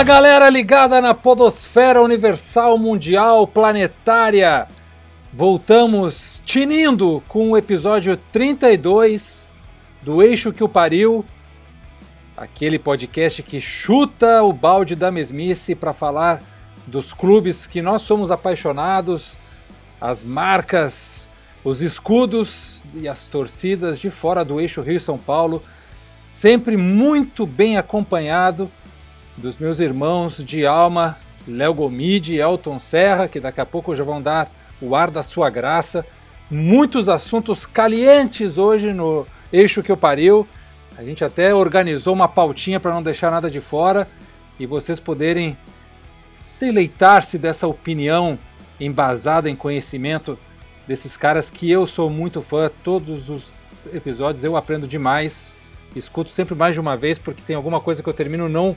Fala galera ligada na Podosfera Universal Mundial Planetária. Voltamos tinindo com o episódio 32 do Eixo que o Pariu, aquele podcast que chuta o balde da mesmice para falar dos clubes que nós somos apaixonados, as marcas, os escudos e as torcidas de fora do eixo Rio-São Paulo, sempre muito bem acompanhado dos meus irmãos de alma, Léo Gomide e Elton Serra, que daqui a pouco já vão dar o ar da sua graça. Muitos assuntos calientes hoje no Eixo que eu pariu. A gente até organizou uma pautinha para não deixar nada de fora e vocês poderem deleitar-se dessa opinião embasada em conhecimento desses caras que eu sou muito fã. Todos os episódios eu aprendo demais. Escuto sempre mais de uma vez porque tem alguma coisa que eu termino não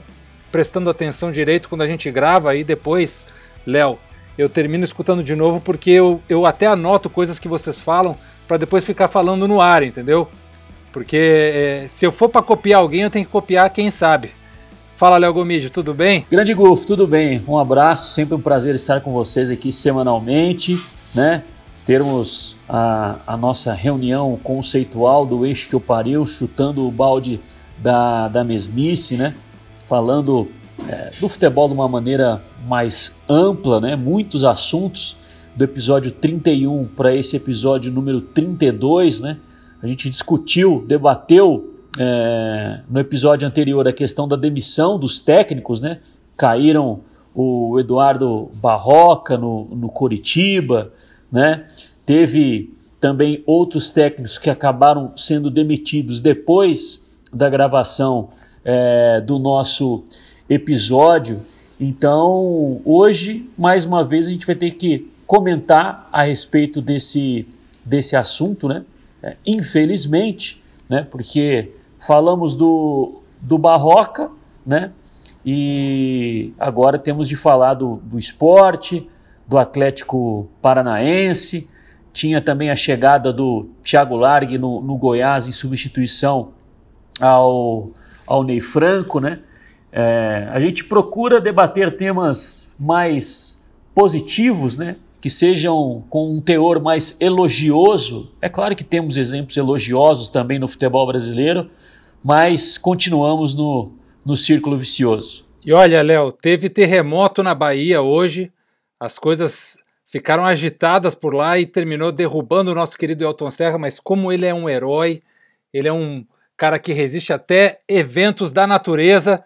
prestando atenção direito quando a gente grava aí depois, Léo, eu termino escutando de novo porque eu, eu até anoto coisas que vocês falam para depois ficar falando no ar, entendeu? Porque é, se eu for para copiar alguém, eu tenho que copiar quem sabe. Fala, Léo Gomide, tudo bem? Grande Gulf, tudo bem? Um abraço, sempre um prazer estar com vocês aqui semanalmente, né? Termos a, a nossa reunião conceitual do eixo que eu pariu, chutando o balde da, da mesmice, né? falando é, do futebol de uma maneira mais ampla, né? muitos assuntos do episódio 31 para esse episódio número 32. Né? A gente discutiu, debateu é, no episódio anterior a questão da demissão dos técnicos, né? caíram o Eduardo Barroca no, no Coritiba, né? teve também outros técnicos que acabaram sendo demitidos depois da gravação é, do nosso episódio. Então, hoje, mais uma vez, a gente vai ter que comentar a respeito desse, desse assunto, né? É, infelizmente, né? Porque falamos do, do Barroca, né? E agora temos de falar do, do esporte, do Atlético Paranaense. Tinha também a chegada do Thiago Largue no, no Goiás em substituição ao ao Ney Franco, né? É, a gente procura debater temas mais positivos, né? Que sejam com um teor mais elogioso. É claro que temos exemplos elogiosos também no futebol brasileiro, mas continuamos no, no círculo vicioso. E olha, Léo, teve terremoto na Bahia hoje, as coisas ficaram agitadas por lá e terminou derrubando o nosso querido Elton Serra, mas como ele é um herói, ele é um cara que resiste até eventos da natureza.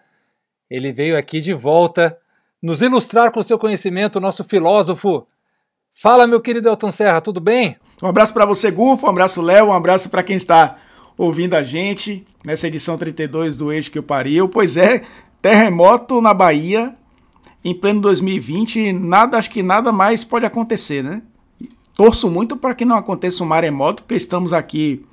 Ele veio aqui de volta nos ilustrar com seu conhecimento, nosso filósofo. Fala, meu querido Elton Serra, tudo bem? Um abraço para você, Gufo, um abraço, Léo, um abraço para quem está ouvindo a gente nessa edição 32 do Eixo que eu pariu. Pois é, terremoto na Bahia em pleno 2020, nada, acho que nada mais pode acontecer, né? Torço muito para que não aconteça um maremoto, porque estamos aqui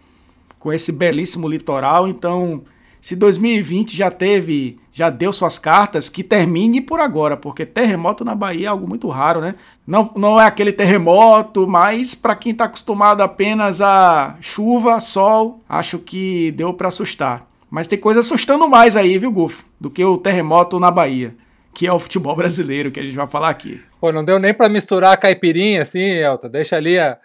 com esse belíssimo litoral. Então, se 2020 já teve, já deu suas cartas, que termine por agora, porque terremoto na Bahia é algo muito raro, né? Não, não é aquele terremoto, mas para quem está acostumado apenas a chuva, sol, acho que deu para assustar. Mas tem coisa assustando mais aí, viu, Gufo, do que o terremoto na Bahia, que é o futebol brasileiro que a gente vai falar aqui. Pô, não deu nem para misturar a caipirinha assim, Elton. Deixa ali a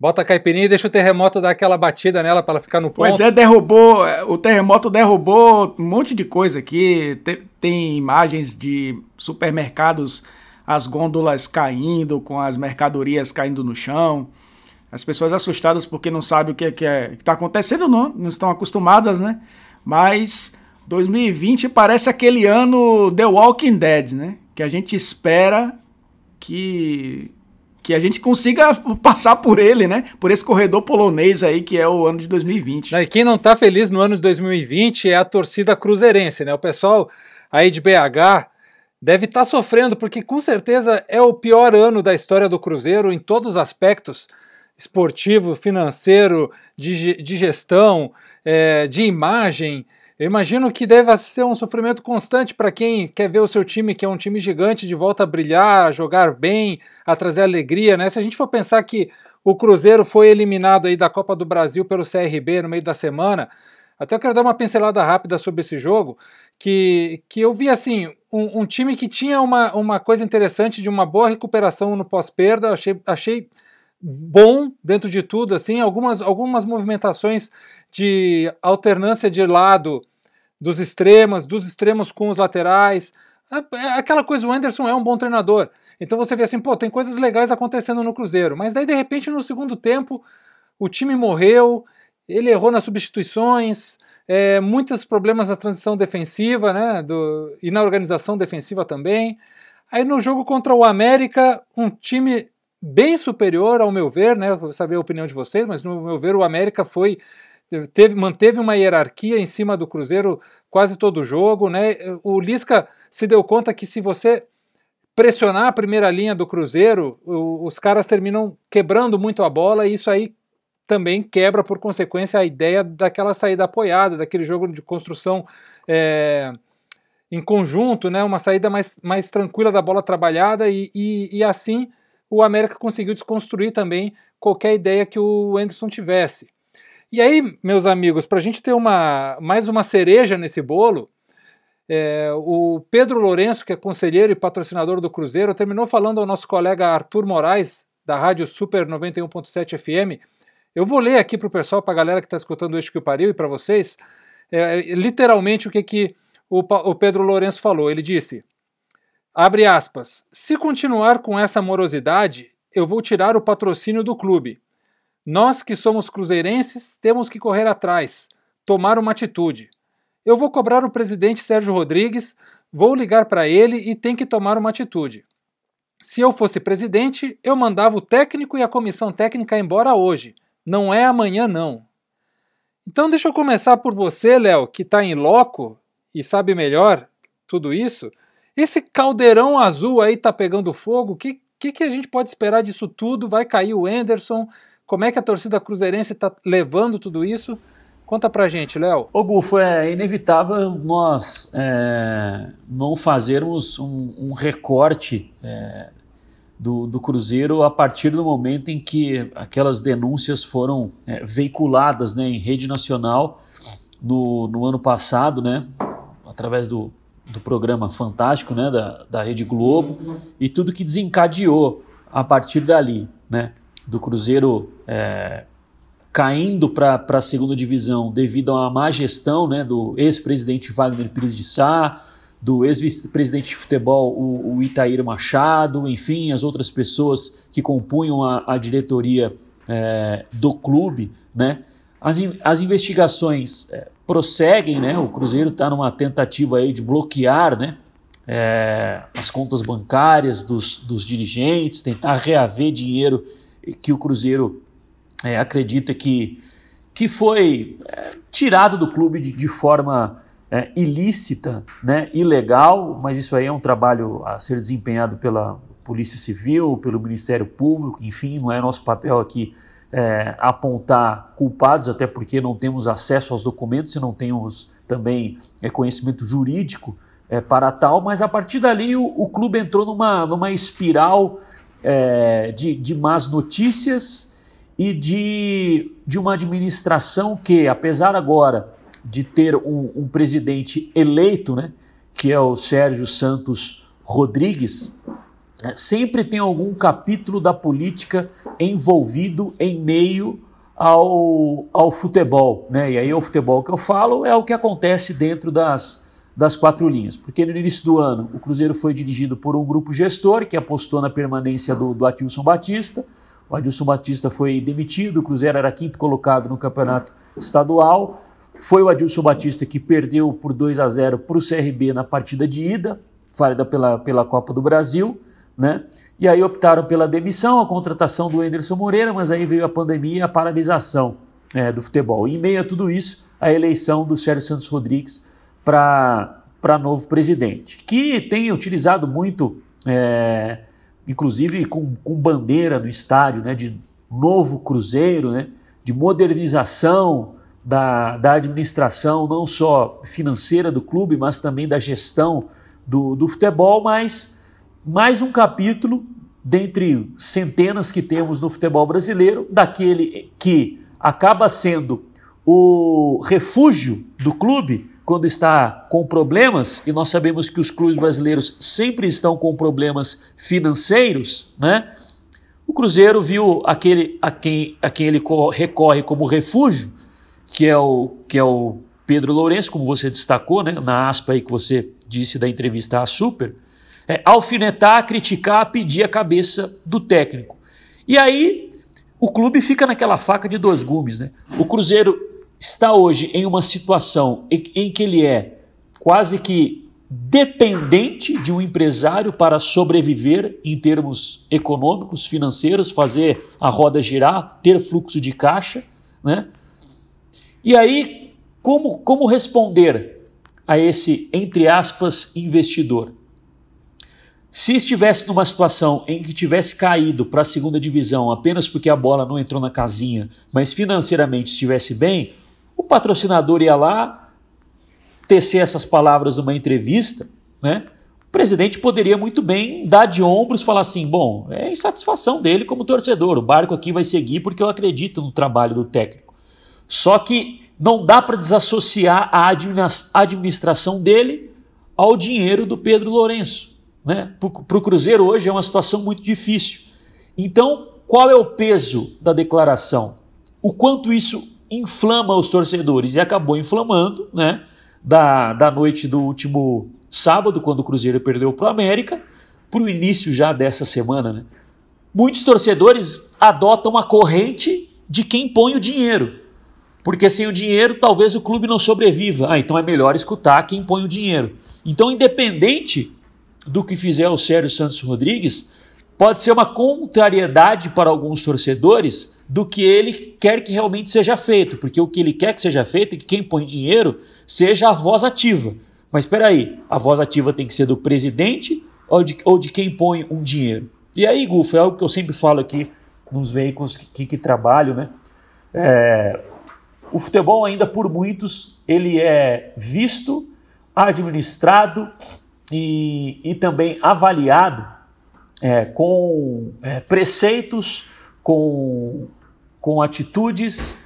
Bota a caipirinha e deixa o terremoto dar aquela batida nela para ela ficar no ponto. Pois é, derrubou. O terremoto derrubou um monte de coisa aqui. Tem, tem imagens de supermercados, as gôndolas caindo, com as mercadorias caindo no chão. As pessoas assustadas porque não sabem o que, é, que é, está acontecendo, não, não estão acostumadas, né? Mas 2020 parece aquele ano The Walking Dead, né? Que a gente espera que que a gente consiga passar por ele, né? Por esse corredor polonês aí que é o ano de 2020. E quem não tá feliz no ano de 2020 é a torcida cruzeirense, né? O pessoal aí de BH deve estar tá sofrendo porque com certeza é o pior ano da história do Cruzeiro em todos os aspectos esportivo, financeiro, de, de gestão, é, de imagem. Eu imagino que deva ser um sofrimento constante para quem quer ver o seu time, que é um time gigante, de volta a brilhar, a jogar bem, a trazer alegria, né? Se a gente for pensar que o Cruzeiro foi eliminado aí da Copa do Brasil pelo CRB no meio da semana, até eu quero dar uma pincelada rápida sobre esse jogo, que, que eu vi assim, um, um time que tinha uma, uma coisa interessante de uma boa recuperação no pós-perda, achei, achei bom dentro de tudo, assim, algumas, algumas movimentações de alternância de lado dos extremos, dos extremos com os laterais. É aquela coisa, o Anderson é um bom treinador. Então você vê assim, pô, tem coisas legais acontecendo no Cruzeiro. Mas daí, de repente, no segundo tempo, o time morreu, ele errou nas substituições, é, muitos problemas na transição defensiva, né? Do, e na organização defensiva também. Aí no jogo contra o América, um time bem superior, ao meu ver, né? Vou saber a opinião de vocês, mas no meu ver, o América foi teve, manteve uma hierarquia em cima do Cruzeiro quase todo o jogo, né? O Lisca se deu conta que se você pressionar a primeira linha do Cruzeiro, o, os caras terminam quebrando muito a bola e isso aí também quebra por consequência a ideia daquela saída apoiada, daquele jogo de construção é, em conjunto, né? Uma saída mais, mais tranquila da bola trabalhada e, e, e assim o América conseguiu desconstruir também qualquer ideia que o Anderson tivesse. E aí, meus amigos, para a gente ter uma, mais uma cereja nesse bolo, é, o Pedro Lourenço, que é conselheiro e patrocinador do Cruzeiro, terminou falando ao nosso colega Arthur Moraes, da Rádio Super 91.7 FM. Eu vou ler aqui para o pessoal, para a galera que está escutando o Eixo que Pariu e para vocês, é, literalmente o que, que o, o Pedro Lourenço falou. Ele disse, abre aspas, se continuar com essa morosidade, eu vou tirar o patrocínio do clube. Nós que somos cruzeirenses temos que correr atrás, tomar uma atitude. Eu vou cobrar o presidente Sérgio Rodrigues, vou ligar para ele e tem que tomar uma atitude. Se eu fosse presidente, eu mandava o técnico e a comissão técnica embora hoje. Não é amanhã, não. Então deixa eu começar por você, Léo, que está em loco e sabe melhor tudo isso. Esse caldeirão azul aí tá pegando fogo. O que, que, que a gente pode esperar disso tudo? Vai cair o Anderson? Como é que a torcida cruzeirense está levando tudo isso? Conta pra gente, Léo. Ô Gufo, é inevitável nós é, não fazermos um, um recorte é, do, do, Cruzeiro a partir do momento em que aquelas denúncias foram é, veiculadas né, em rede nacional no, no ano passado, né, através do, do programa Fantástico né, da, da Rede Globo e tudo que desencadeou a partir dali. Né? Do Cruzeiro é, caindo para a segunda divisão devido uma má gestão né, do ex-presidente Wagner Pires de Sá, do ex-presidente de futebol, o, o Itaíra Machado, enfim, as outras pessoas que compunham a, a diretoria é, do clube, né? As, as investigações é, prosseguem, né? O Cruzeiro está numa tentativa aí de bloquear, né? É, as contas bancárias dos, dos dirigentes, tentar reaver dinheiro que o Cruzeiro é, acredita que, que foi é, tirado do clube de, de forma é, ilícita, né, ilegal, mas isso aí é um trabalho a ser desempenhado pela Polícia Civil, pelo Ministério Público, enfim, não é nosso papel aqui é, apontar culpados, até porque não temos acesso aos documentos e não temos também conhecimento jurídico é, para tal, mas a partir dali o, o clube entrou numa, numa espiral é, de, de más notícias e de, de uma administração que, apesar agora de ter um, um presidente eleito, né, que é o Sérgio Santos Rodrigues, é, sempre tem algum capítulo da política envolvido em meio ao, ao futebol. Né? E aí o futebol que eu falo é o que acontece dentro das, das quatro linhas, porque no início do ano o Cruzeiro foi dirigido por um grupo gestor que apostou na permanência do, do Batista. O Adilson Batista foi demitido, o Cruzeiro era quinto colocado no campeonato estadual. Foi o Adilson Batista que perdeu por 2 a 0 para o CRB na partida de ida, válida pela, pela Copa do Brasil, né? E aí optaram pela demissão, a contratação do Anderson Moreira, mas aí veio a pandemia e a paralisação é, do futebol. E em meio a tudo isso, a eleição do Sérgio Santos Rodrigues para novo presidente, que tem utilizado muito, é, inclusive com, com bandeira no estádio, né, de novo Cruzeiro, né, de modernização da, da administração, não só financeira do clube, mas também da gestão do, do futebol, mas mais um capítulo dentre centenas que temos no futebol brasileiro, daquele que acaba sendo o refúgio do clube quando está com problemas, e nós sabemos que os clubes brasileiros sempre estão com problemas financeiros, né? O Cruzeiro viu aquele a quem, a quem ele recorre como refúgio, que é o, que é o Pedro Lourenço, como você destacou, né, na aspa aí que você disse da entrevista à Super, é, alfinetar, criticar, pedir a cabeça do técnico. E aí o clube fica naquela faca de dois gumes. Né? O Cruzeiro está hoje em uma situação em, que ele é quase que dependente de um empresário para sobreviver em termos econômicos, financeiros, fazer a roda girar, ter fluxo de caixa, né? E aí, como, como responder a esse, entre aspas, investidor? Se estivesse numa situação em que tivesse caído para a segunda divisão apenas porque a bola não entrou na casinha, mas financeiramente estivesse bem, o patrocinador ia lá tecer essas palavras numa entrevista, né? O presidente poderia muito bem dar de ombros falar assim: bom, é insatisfação dele como torcedor, o barco aqui vai seguir porque eu acredito no trabalho do técnico. Só que não dá para desassociar a administração dele ao dinheiro do Pedro Lourenço. Né? Para o Cruzeiro hoje é uma situação muito difícil. Então, qual é o peso da declaração? O quanto isso inflama os torcedores? E acabou inflamando, né? Da, da noite do último sábado, quando o Cruzeiro perdeu para o América, para o início já dessa semana. Né? Muitos torcedores adotam a corrente de quem põe o dinheiro. Porque sem o dinheiro, talvez o clube não sobreviva. Ah, então é melhor escutar quem põe o dinheiro. Então, independente do que fizer o Sérgio Santos Rodrigues, pode ser uma contrariedade para alguns torcedores do que ele quer que realmente seja feito. Porque o que ele quer que seja feito é que quem põe dinheiro seja a voz ativa. Mas espera aí, a voz ativa tem que ser do presidente ou de, ou de quem põe um dinheiro? E aí, Gufo, é algo que eu sempre falo aqui nos veículos que, que, trabalho, né? É, o futebol ainda por muitos ele é visto, administrado e, e também avaliado é, com é, preceitos, com, com atitudes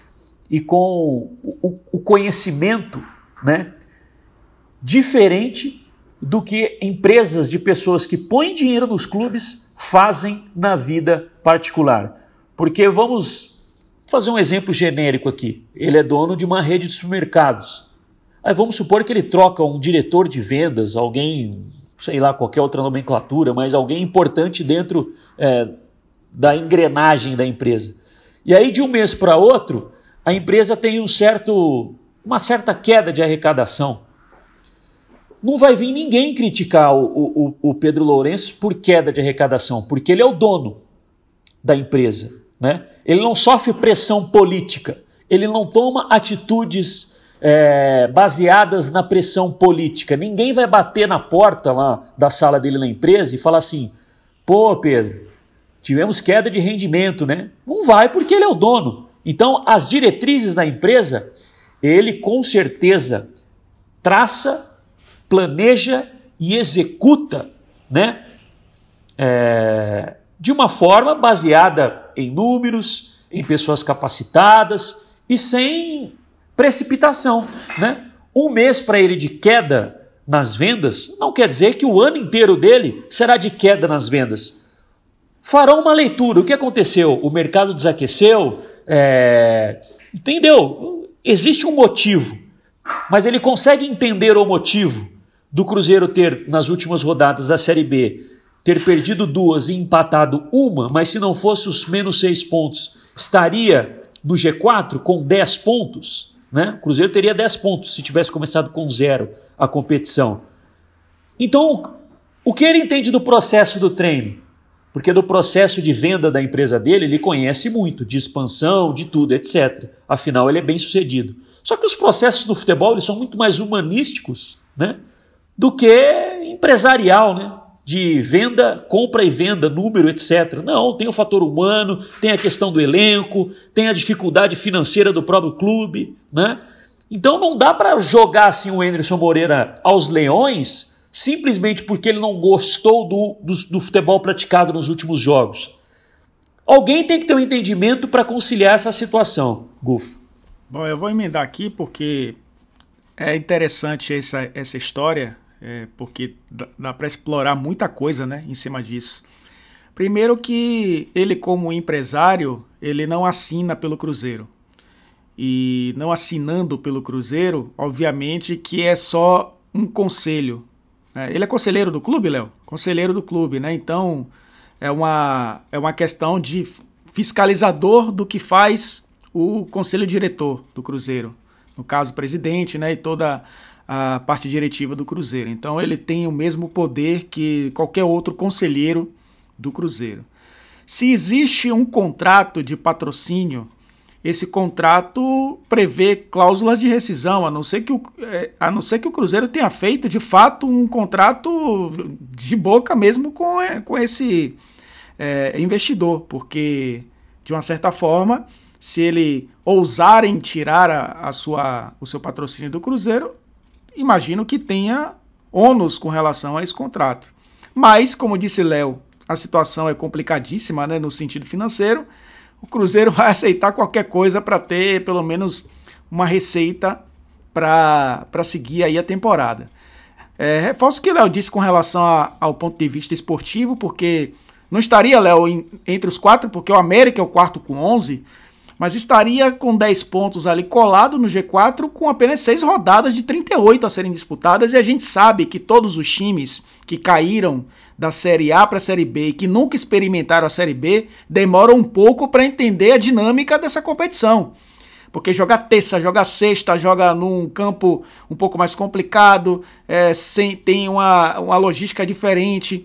e com o, o conhecimento né, diferente do que empresas de pessoas que põem dinheiro nos clubes fazem na vida particular. Porque vamos fazer um exemplo genérico aqui. Ele é dono de uma rede de supermercados. Aí vamos supor que ele troca um diretor de vendas, alguém, sei lá, qualquer outra nomenclatura, mas alguém importante dentro é, da engrenagem da empresa. E aí, de um mês para outro, a empresa tem um certo, uma certa queda de arrecadação. Não vai vir ninguém criticar o, o, o Pedro Lourenço por queda de arrecadação, porque ele é o dono da empresa. Né? Ele não sofre pressão política, ele não toma atitudes é, baseadas na pressão política. Ninguém vai bater na porta lá da sala dele na empresa e falar assim: pô, Pedro, tivemos queda de rendimento, né? Não vai porque ele é o dono. Então, as diretrizes da empresa, ele com certeza traça, planeja e executa, né? É, de uma forma baseada em números, em pessoas capacitadas e sem precipitação. Né? Um mês para ele de queda nas vendas não quer dizer que o ano inteiro dele será de queda nas vendas. Farão uma leitura. O que aconteceu? O mercado desaqueceu? É... Entendeu? Existe um motivo, mas ele consegue entender o motivo do Cruzeiro ter, nas últimas rodadas da Série B, ter perdido duas e empatado uma, mas se não fosse os menos seis pontos, estaria no G4 com 10 pontos. Né? O Cruzeiro teria 10 pontos se tivesse começado com zero a competição. Então, o que ele entende do processo do treino? Porque do processo de venda da empresa dele, ele conhece muito, de expansão, de tudo, etc. Afinal, ele é bem sucedido. Só que os processos do futebol eles são muito mais humanísticos né? do que empresarial. Né? De venda, compra e venda, número, etc. Não, tem o fator humano, tem a questão do elenco, tem a dificuldade financeira do próprio clube, né? Então não dá para jogar assim o Anderson Moreira aos leões simplesmente porque ele não gostou do, do, do futebol praticado nos últimos jogos. Alguém tem que ter um entendimento para conciliar essa situação, Gufo. Bom, eu vou emendar aqui porque é interessante essa, essa história é, porque dá, para explorar muita coisa né, em cima disso. Primeiro que ele, como empresário, ele não assina pelo Cruzeiro. E não assinando pelo Cruzeiro, obviamente que é só um conselho. Né? Ele é conselheiro do clube, Léo? Conselheiro do clube, né? Então é uma, é uma questão de fiscalizador do que faz o conselho diretor do Cruzeiro. No caso, o presidente né, e toda a parte diretiva do Cruzeiro. Então ele tem o mesmo poder que qualquer outro conselheiro do Cruzeiro. Se existe um contrato de patrocínio, esse contrato prevê cláusulas de rescisão, a não ser que o, é, a não ser que o Cruzeiro tenha feito de fato um contrato de boca mesmo com, é, com esse é, investidor, porque de uma certa forma, se ele ousarem tirar a, a sua, o seu patrocínio do Cruzeiro, imagino que tenha ônus com relação a esse contrato. Mas, como disse Léo, a situação é complicadíssima né, no sentido financeiro. O Cruzeiro vai aceitar qualquer coisa para ter pelo menos uma receita para seguir aí a temporada. É, reforço o que Léo disse com relação a, ao ponto de vista esportivo, porque não estaria, Léo, entre os quatro, porque o América é o quarto com 11, mas estaria com 10 pontos ali colado no G4 com apenas 6 rodadas de 38 a serem disputadas e a gente sabe que todos os times que caíram da Série A para a Série B e que nunca experimentaram a Série B demoram um pouco para entender a dinâmica dessa competição. Porque jogar terça, jogar sexta, joga num campo um pouco mais complicado, é, sem, tem uma, uma logística diferente,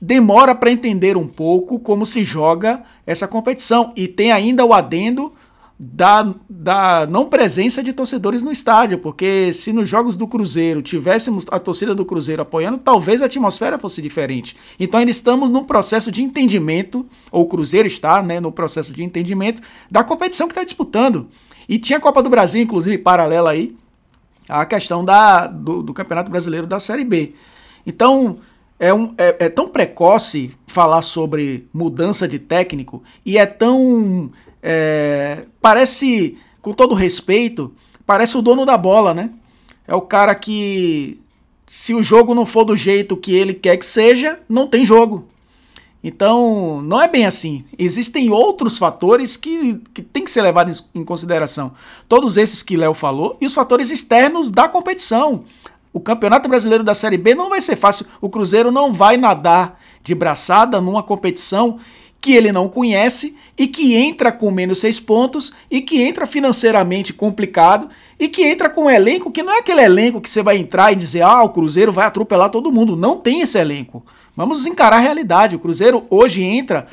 demora para entender um pouco como se joga essa competição. E tem ainda o adendo da, da não presença de torcedores no estádio, porque se nos jogos do Cruzeiro tivéssemos a torcida do Cruzeiro apoiando, talvez a atmosfera fosse diferente. Então ainda estamos num processo de entendimento, ou o Cruzeiro está né, no processo de entendimento da competição que está disputando. E tinha a Copa do Brasil, inclusive, paralela aí, a questão da, do, do Campeonato Brasileiro da Série B. Então, é, um, é, é, tão precoce falar sobre mudança de técnico e é tão. É, parece, com todo respeito, parece o dono da bola, né? É o cara que, se o jogo não for do jeito que ele quer que seja, não tem jogo. Então, não é bem assim. Existem outros fatores que, que tem que ser levados em consideração. Todos esses que Léo falou e os fatores externos da competição. O Campeonato Brasileiro da Série B não vai ser fácil. O Cruzeiro não vai nadar de braçada numa competição que ele não conhece e que entra com menos seis pontos e que entra financeiramente complicado e que entra com um elenco que não é aquele elenco que você vai entrar e dizer, ah, o Cruzeiro vai atropelar todo mundo. Não tem esse elenco. Vamos encarar a realidade. O Cruzeiro hoje entra,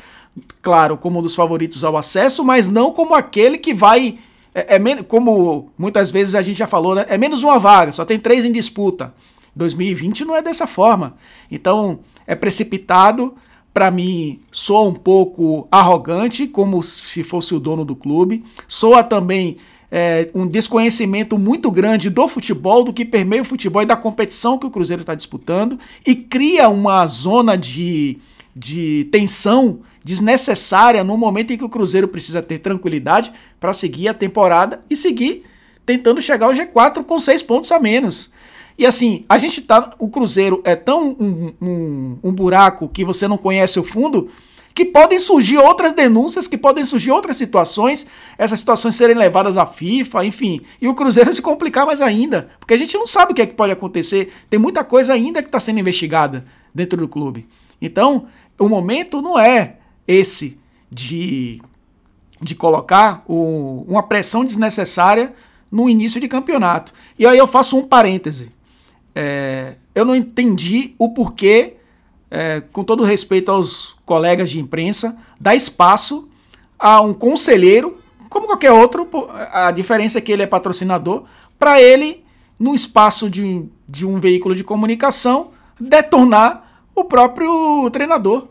claro, como um dos favoritos ao acesso, mas não como aquele que vai é, é como muitas vezes a gente já falou, né? É menos uma vaga, só tem três em disputa. 2020 não é dessa forma. Então, é precipitado, para mim, soa um pouco arrogante, como se fosse o dono do clube. Soa também é, um desconhecimento muito grande do futebol, do que permeia o futebol e da competição que o Cruzeiro está disputando, e cria uma zona de, de tensão desnecessária no momento em que o Cruzeiro precisa ter tranquilidade para seguir a temporada e seguir tentando chegar ao G4 com seis pontos a menos. E assim, a gente tá. O Cruzeiro é tão um, um, um buraco que você não conhece o fundo que podem surgir outras denúncias, que podem surgir outras situações, essas situações serem levadas à FIFA, enfim, e o Cruzeiro se complicar mais ainda, porque a gente não sabe o que é que pode acontecer, tem muita coisa ainda que está sendo investigada dentro do clube. Então, o momento não é esse de, de colocar o, uma pressão desnecessária no início de campeonato. E aí eu faço um parêntese. É, eu não entendi o porquê, é, com todo respeito aos colegas de imprensa, dar espaço a um conselheiro, como qualquer outro, a diferença é que ele é patrocinador, para ele, no espaço de, de um veículo de comunicação, detonar o próprio treinador.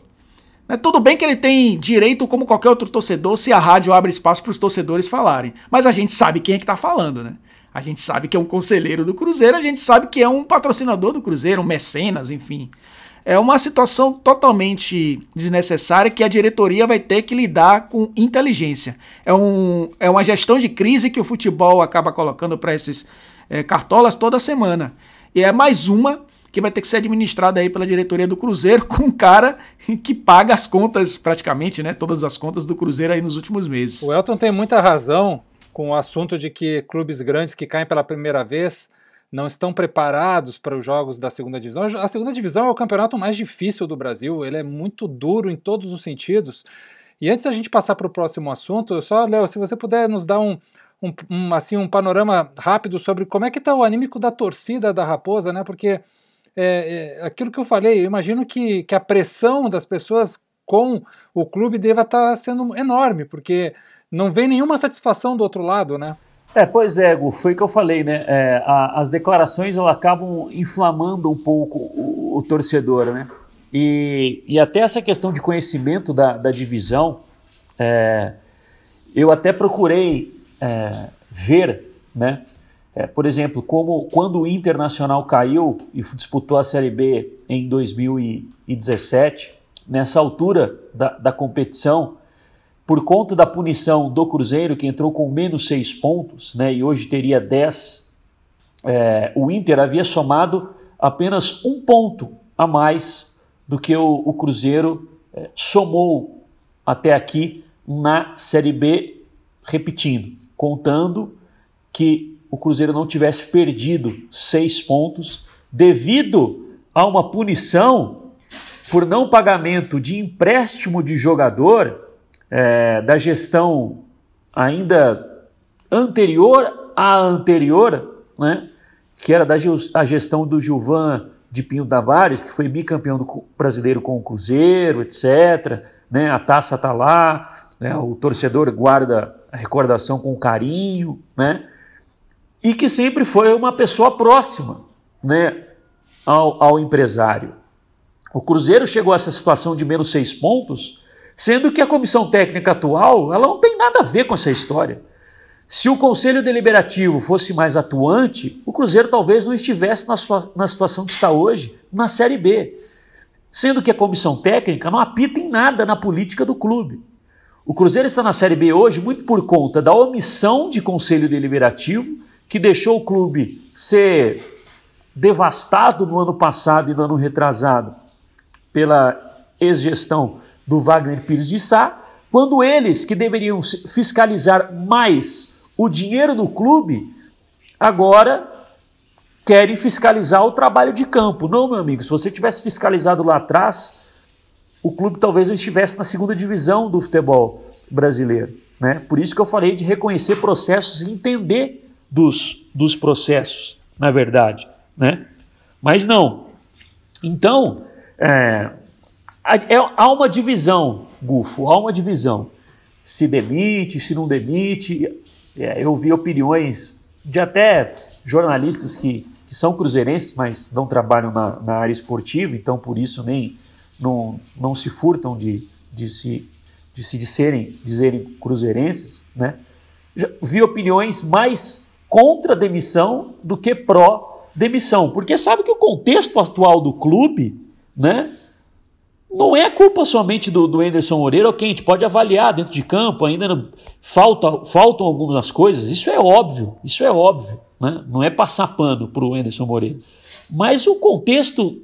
É tudo bem que ele tem direito, como qualquer outro torcedor, se a rádio abre espaço para os torcedores falarem. Mas a gente sabe quem é que está falando, né? A gente sabe que é um conselheiro do Cruzeiro, a gente sabe que é um patrocinador do Cruzeiro, um mecenas, enfim. É uma situação totalmente desnecessária que a diretoria vai ter que lidar com inteligência. É, um, é uma gestão de crise que o futebol acaba colocando para esses é, cartolas toda semana. E é mais uma que vai ter que ser administrada aí pela diretoria do Cruzeiro com um cara que paga as contas praticamente, né? Todas as contas do Cruzeiro aí nos últimos meses. O Elton tem muita razão com o assunto de que clubes grandes que caem pela primeira vez não estão preparados para os jogos da segunda divisão. A segunda divisão é o campeonato mais difícil do Brasil, ele é muito duro em todos os sentidos. E antes da gente passar para o próximo assunto, só, Léo, se você puder nos dar um, um, um, assim, um panorama rápido sobre como é que está o anímico da torcida da Raposa, né? Porque é, é, aquilo que eu falei, eu imagino que, que a pressão das pessoas com o clube deva estar tá sendo enorme, porque não vem nenhuma satisfação do outro lado, né? É, pois é, Gu, foi o que eu falei, né? É, a, as declarações elas acabam inflamando um pouco o, o torcedor, né? E, e, até essa questão de conhecimento da, da divisão, é, eu até procurei é, ver, né? É, por exemplo, como quando o Internacional caiu e disputou a Série B em 2017, nessa altura da, da competição, por conta da punição do Cruzeiro, que entrou com menos seis pontos, né, e hoje teria dez, é, o Inter havia somado apenas um ponto a mais do que o, o Cruzeiro é, somou até aqui na Série B, repetindo, contando que o Cruzeiro não tivesse perdido seis pontos devido a uma punição por não pagamento de empréstimo de jogador é, da gestão ainda anterior à anterior, né, que era da a gestão do Gilvan de Pinho Tavares, que foi bicampeão do brasileiro com o Cruzeiro, etc. Né, a taça está lá, né, o torcedor guarda a recordação com carinho, né, e que sempre foi uma pessoa próxima né, ao, ao empresário. O Cruzeiro chegou a essa situação de menos seis pontos Sendo que a comissão técnica atual, ela não tem nada a ver com essa história. Se o Conselho Deliberativo fosse mais atuante, o Cruzeiro talvez não estivesse na, sua, na situação que está hoje, na Série B. Sendo que a comissão técnica não apita em nada na política do clube. O Cruzeiro está na Série B hoje muito por conta da omissão de Conselho Deliberativo, que deixou o clube ser devastado no ano passado e no ano retrasado pela ex-gestão do Wagner Pires de Sá, quando eles que deveriam fiscalizar mais o dinheiro do clube, agora querem fiscalizar o trabalho de campo. Não, meu amigo, se você tivesse fiscalizado lá atrás, o clube talvez não estivesse na segunda divisão do futebol brasileiro. Né? Por isso que eu falei de reconhecer processos e entender dos, dos processos, na verdade. Né? Mas não. Então, é, é, há uma divisão, Gufo, há uma divisão. Se demite, se não demite. É, eu vi opiniões de até jornalistas que, que são cruzeirenses, mas não trabalham na, na, área esportiva, então por isso nem não, não se furtam de, de se de se disserem, dizerem cruzeirenses, né? Já vi opiniões mais contra a demissão do que pró demissão, porque sabe que o contexto atual do clube, né, não é culpa somente do, do Anderson Moreira, ok, a gente pode avaliar dentro de campo, ainda não, falta, faltam algumas coisas, isso é óbvio, isso é óbvio, né? não é passar pano para o Anderson Moreira. Mas o contexto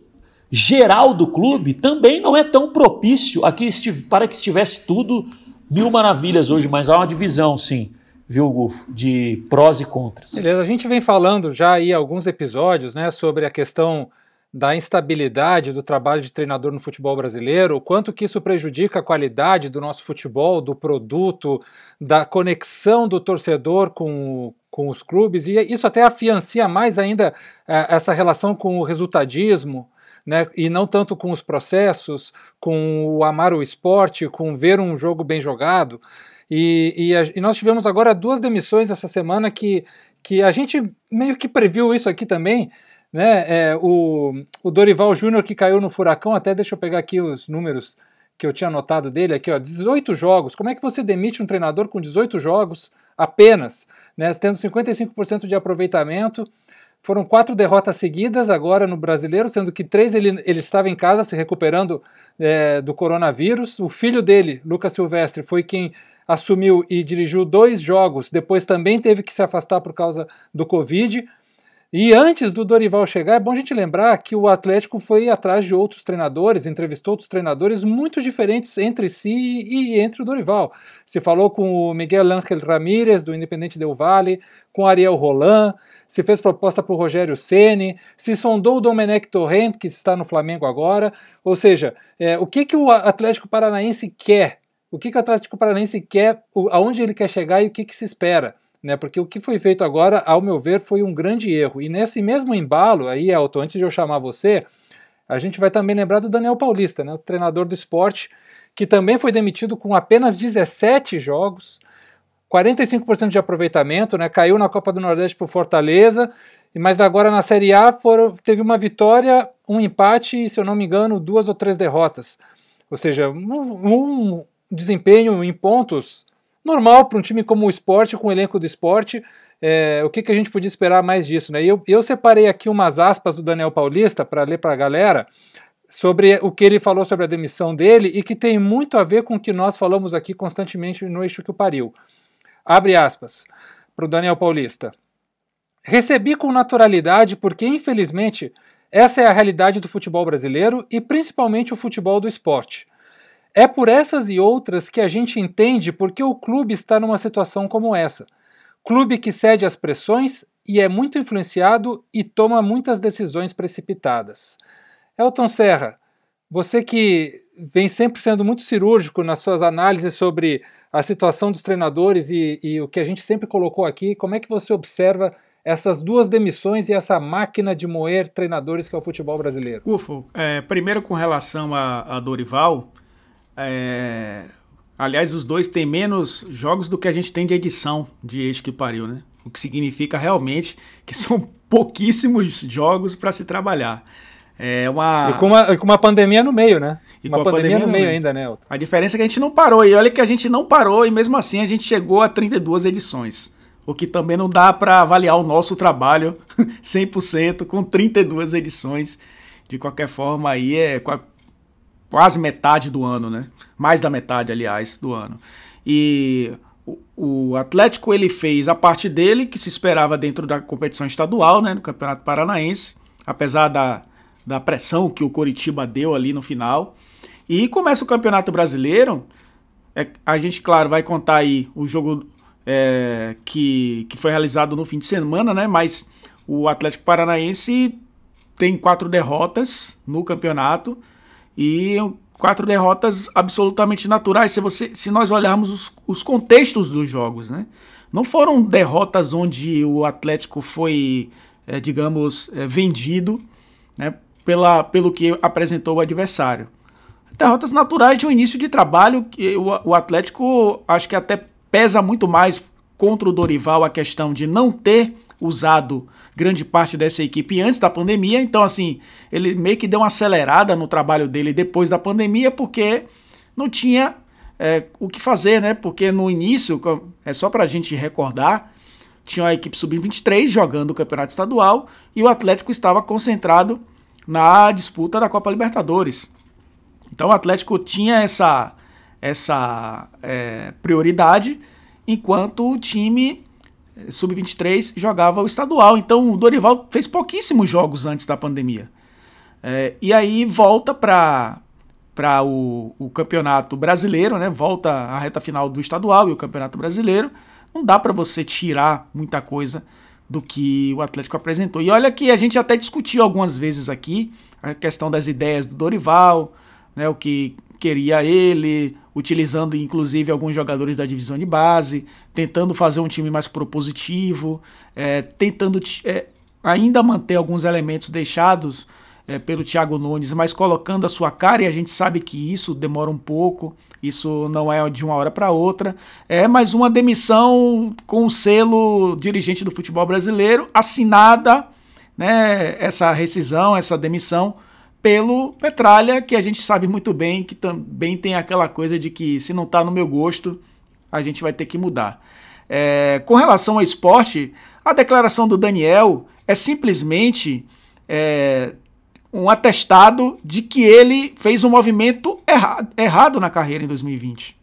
geral do clube também não é tão propício a que para que estivesse tudo mil maravilhas hoje, mas há uma divisão, sim, viu, Gufo, de prós e contras. Beleza, a gente vem falando já aí alguns episódios né, sobre a questão da instabilidade do trabalho de treinador no futebol brasileiro, o quanto que isso prejudica a qualidade do nosso futebol, do produto, da conexão do torcedor com, com os clubes, e isso até afiancia mais ainda é, essa relação com o resultadismo, né, e não tanto com os processos, com o amar o esporte, com ver um jogo bem jogado. E, e, a, e nós tivemos agora duas demissões essa semana que, que a gente meio que previu isso aqui também, Né? É, o, o Dorival Júnior que caiu no furacão, até deixa eu pegar aqui os números que eu tinha anotado dele aqui, ó, 18 jogos. Como é que você demite um treinador com 18 jogos apenas, né, tendo 55% de aproveitamento? Foram quatro derrotas seguidas agora no brasileiro, sendo que três ele, ele estava em casa se recuperando é, do coronavírus. O filho dele, Lucas Silvestre, foi quem assumiu e dirigiu dois jogos, depois também teve que se afastar por causa do Covid. E antes do Dorival chegar, é bom a gente lembrar que o Atlético foi atrás de outros treinadores, entrevistou outros treinadores muito diferentes entre si e entre o Dorival. Se falou com o Miguel Ángel Ramírez, do Independente Del Valle, com Ariel Roland, se fez proposta para o Rogério Ceni, se sondou o Domenech Torrent, que está no Flamengo agora. Ou seja, é, o que, que o Atlético Paranaense quer? O que, que o Atlético Paranaense quer, aonde ele quer chegar e o que, que se espera? né? Porque o que foi feito agora, ao meu ver, foi um grande erro. E nesse mesmo embalo, aí, Elton, antes de eu chamar você, a gente vai também lembrar do Daniel Paulista, né? O treinador do esporte, que também foi demitido com apenas 17 jogos, 45% de aproveitamento, né? Caiu na Copa do Nordeste por Fortaleza, mas agora na Série A foram, teve uma vitória, um empate e, se eu não me engano, duas ou três derrotas. Ou seja, um desempenho em pontos normal para um time como o esporte, com o elenco do esporte. É, o que, que a gente podia esperar mais disso? Né? Eu, eu separei aqui umas aspas do Daniel Paulista para ler para a galera sobre o que ele falou sobre a demissão dele e que tem muito a ver com o que nós falamos aqui constantemente no Eixo que o Pariu. Abre aspas para o Daniel Paulista. Recebi com naturalidade porque, infelizmente, essa é a realidade do futebol brasileiro e principalmente o futebol do esporte. É por essas e outras que a gente entende porque o clube está numa situação como essa. Clube que cede às pressões e é muito influenciado e toma muitas decisões precipitadas. Elton Serra, você que vem sempre sendo muito cirúrgico nas suas análises sobre a situação dos treinadores e, e, o que a gente sempre colocou aqui, como é que você observa essas duas demissões e essa máquina de moer treinadores que é o futebol brasileiro? Ufo, é, primeiro com relação a, a Dorival, é... Aliás, os dois têm menos jogos do que a gente tem de edição de Eixo que Pariu, né? O que significa realmente que são pouquíssimos jogos para se trabalhar. É uma... E com, uma, com uma pandemia no meio, né? E uma com pandemia, pandemia no meio, meio ainda, né, Elton? A diferença é que a gente não parou. E olha que a gente não parou e mesmo assim a gente chegou a 32 edições. O que também não dá para avaliar o nosso trabalho 100% com 32 edições. De qualquer forma, aí é quase metade do ano, né? Mais da metade, aliás, do ano. E o, Atlético ele fez a parte dele que se esperava dentro da competição estadual, né, no Campeonato Paranaense, apesar da, da pressão que o Coritiba deu ali no final. E começa o Campeonato Brasileiro. É, a gente, claro, vai contar aí o jogo é, que, que foi realizado no fim de semana, né? Mas o Atlético Paranaense tem quatro derrotas no campeonato e quatro derrotas absolutamente naturais, se, você, se nós olharmos os, os contextos dos jogos. Né? Não foram derrotas onde o Atlético foi, é, digamos, é, vendido né, pela, pelo que apresentou o adversário. Derrotas naturais de um início de trabalho que o, o Atlético acho que até pesa muito mais contra o Dorival a questão de não ter usado grande parte dessa equipe antes da pandemia. Então, assim, ele meio que deu uma acelerada no trabalho dele depois da pandemia, porque não tinha é, o que fazer, né? Porque no início, é só para a gente recordar, tinha a equipe sub-23 jogando o campeonato estadual e o Atlético estava concentrado na disputa da Copa Libertadores. Então o Atlético tinha essa, essa é, prioridade, enquanto o time sub-23 jogava o estadual. Então o Dorival fez pouquíssimos jogos antes da pandemia. É, e aí volta para para o, o, campeonato brasileiro, né? Volta a reta final do estadual e o campeonato brasileiro. Não dá para você tirar muita coisa do que o Atlético apresentou. E olha que a gente até discutiu algumas vezes aqui a questão das ideias do Dorival, né? O que queria ele, utilizando inclusive alguns jogadores da divisão de base, tentando fazer um time mais propositivo, é, tentando é, ainda manter alguns elementos deixados é, pelo Thiago Nunes, mas colocando a sua cara, e a gente sabe que isso demora um pouco, isso não é de uma hora para outra. É mais uma demissão com o selo dirigente do futebol brasileiro, assinada né, essa rescisão, essa demissão pelo Petralha, que a gente sabe muito bem que também tem aquela coisa de que se não está no meu gosto, a gente vai ter que mudar. É, com relação ao esporte, a declaração do Daniel é simplesmente é, um atestado de que ele fez um movimento erra errado na carreira em 2020.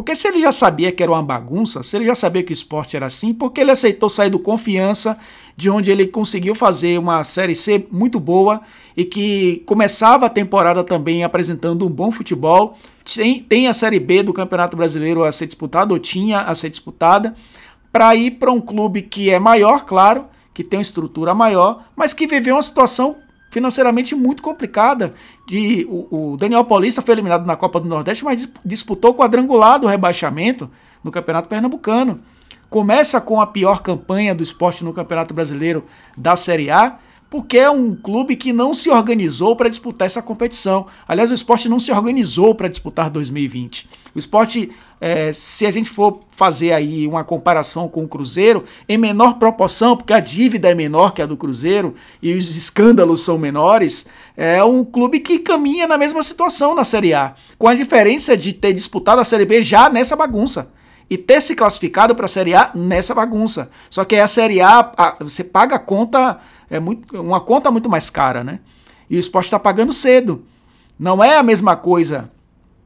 Porque se ele já sabia que era uma bagunça, se ele já sabia que o esporte era assim, porque ele aceitou sair do confiança, de onde ele conseguiu fazer uma Série C muito boa e que começava a temporada também apresentando um bom futebol. Tem, tem a Série B do Campeonato Brasileiro a ser disputada, ou tinha a ser disputada, para ir para um clube que é maior, claro, que tem uma estrutura maior, mas que viveu uma situação financeiramente muito complicada. De, o, o, Daniel Paulista foi eliminado na Copa do Nordeste, mas disputou quadrangular do rebaixamento no Campeonato Pernambucano. Começa com a pior campanha do esporte no Campeonato Brasileiro da Série A porque é um clube que não se organizou para disputar essa competição. Aliás, o esporte não se organizou para disputar 2020. O esporte, é, se a gente for fazer aí uma comparação com o Cruzeiro, em menor proporção, porque a dívida é menor que a do Cruzeiro e os escândalos são menores, é um clube que caminha na mesma situação na Série A, com a diferença de ter disputado a Série B já nessa bagunça e ter se classificado para a Série A nessa bagunça. Só que a Série A, a você paga a conta é muito, uma conta muito mais cara, né? E o esporte está pagando cedo. Não é a mesma coisa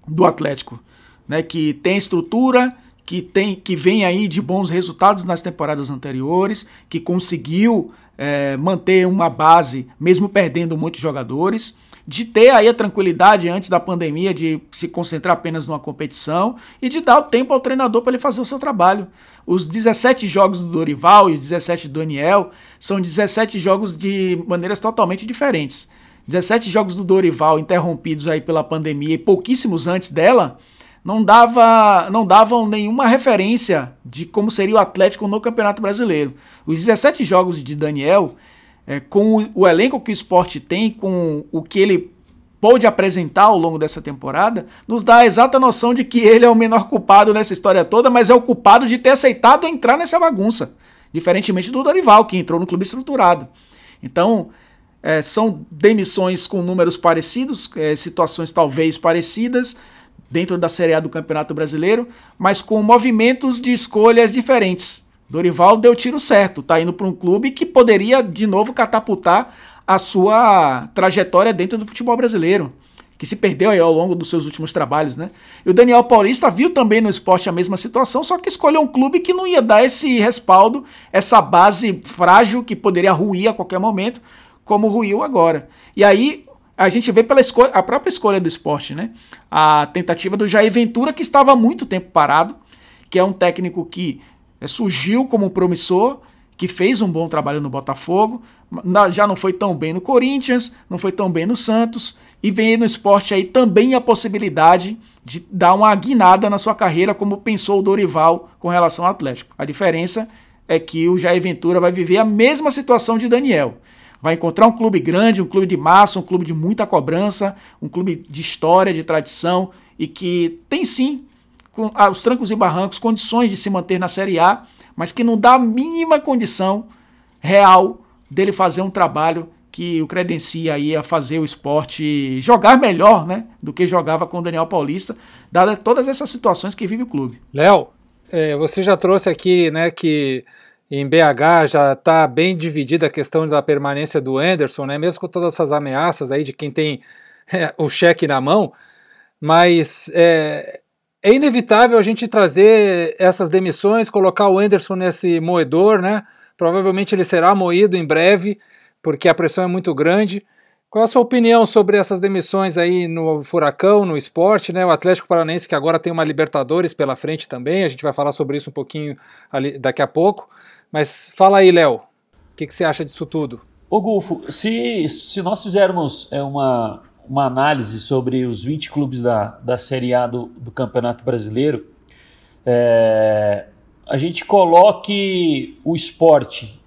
do Atlético, né? Que tem estrutura, que tem, que vem aí de bons resultados nas temporadas anteriores, que conseguiu é, manter uma base, mesmo perdendo muitos jogadores de ter aí a tranquilidade antes da pandemia de se concentrar apenas numa competição e de dar o tempo ao treinador para ele fazer o seu trabalho. Os 17 jogos do Dorival e os 17 do Daniel são 17 jogos de maneiras totalmente diferentes. 17 jogos do Dorival interrompidos aí pela pandemia e pouquíssimos antes dela, não dava não davam nenhuma referência de como seria o Atlético no Campeonato Brasileiro. Os 17 jogos de Daniel é, com o, o, elenco que o esporte tem, com o que ele pôde apresentar ao longo dessa temporada, nos dá a exata noção de que ele é o menor culpado nessa história toda, mas é o culpado de ter aceitado entrar nessa bagunça. Diferentemente do Dorival, que entrou no clube estruturado. Então, é, são demissões com números parecidos, é, situações talvez parecidas, dentro da Série A do Campeonato Brasileiro, mas com movimentos de escolhas diferentes. Dorival deu tiro certo, tá indo para um clube que poderia de novo catapultar a sua trajetória dentro do futebol brasileiro, que se perdeu aí ao longo dos seus últimos trabalhos, né? E o Daniel Paulista viu também no esporte a mesma situação, só que escolheu um clube que não ia dar esse respaldo, essa base frágil que poderia ruir a qualquer momento, como ruiu agora. E aí a gente vê pela escolha, a própria escolha do esporte, né? A tentativa do Jair Ventura, que estava há muito tempo parado, que é um técnico que surgiu como promissor, que fez um bom trabalho no Botafogo, já não foi tão bem no Corinthians, não foi tão bem no Santos, e vem no esporte aí também a possibilidade de dar uma guinada na sua carreira, como pensou o Dorival com relação ao Atlético. A diferença é que o Jair Ventura vai viver a mesma situação de Daniel. Vai encontrar um clube grande, um clube de massa, um clube de muita cobrança, um clube de história, de tradição e que tem sim com os trancos e barrancos, condições de se manter na Série A, mas que não dá a mínima condição real dele fazer um trabalho que o credencia aí a fazer o esporte jogar melhor, né, do que jogava com o Daniel Paulista, dadas todas essas situações que vive o clube. Léo, é, você já trouxe aqui, né, que em BH já está bem dividida a questão da permanência do Anderson, né, mesmo com todas essas ameaças aí de quem tem é, o cheque na mão, mas é, é inevitável a gente trazer essas demissões, colocar o Anderson nesse moedor, né? Provavelmente ele será moído em breve, porque a pressão é muito grande. Qual a sua opinião sobre essas demissões aí no Furacão, no esporte, né? O Atlético Paranaense que agora tem uma Libertadores pela frente também, a gente vai falar sobre isso um pouquinho ali, daqui a pouco. Mas fala aí, Léo, o que, que, você acha disso tudo? Ô Gulfo, se, se nós fizermos é, uma, uma análise sobre os 20 clubes da, da Série A do, do Campeonato Brasileiro, é, a gente coloque o esporte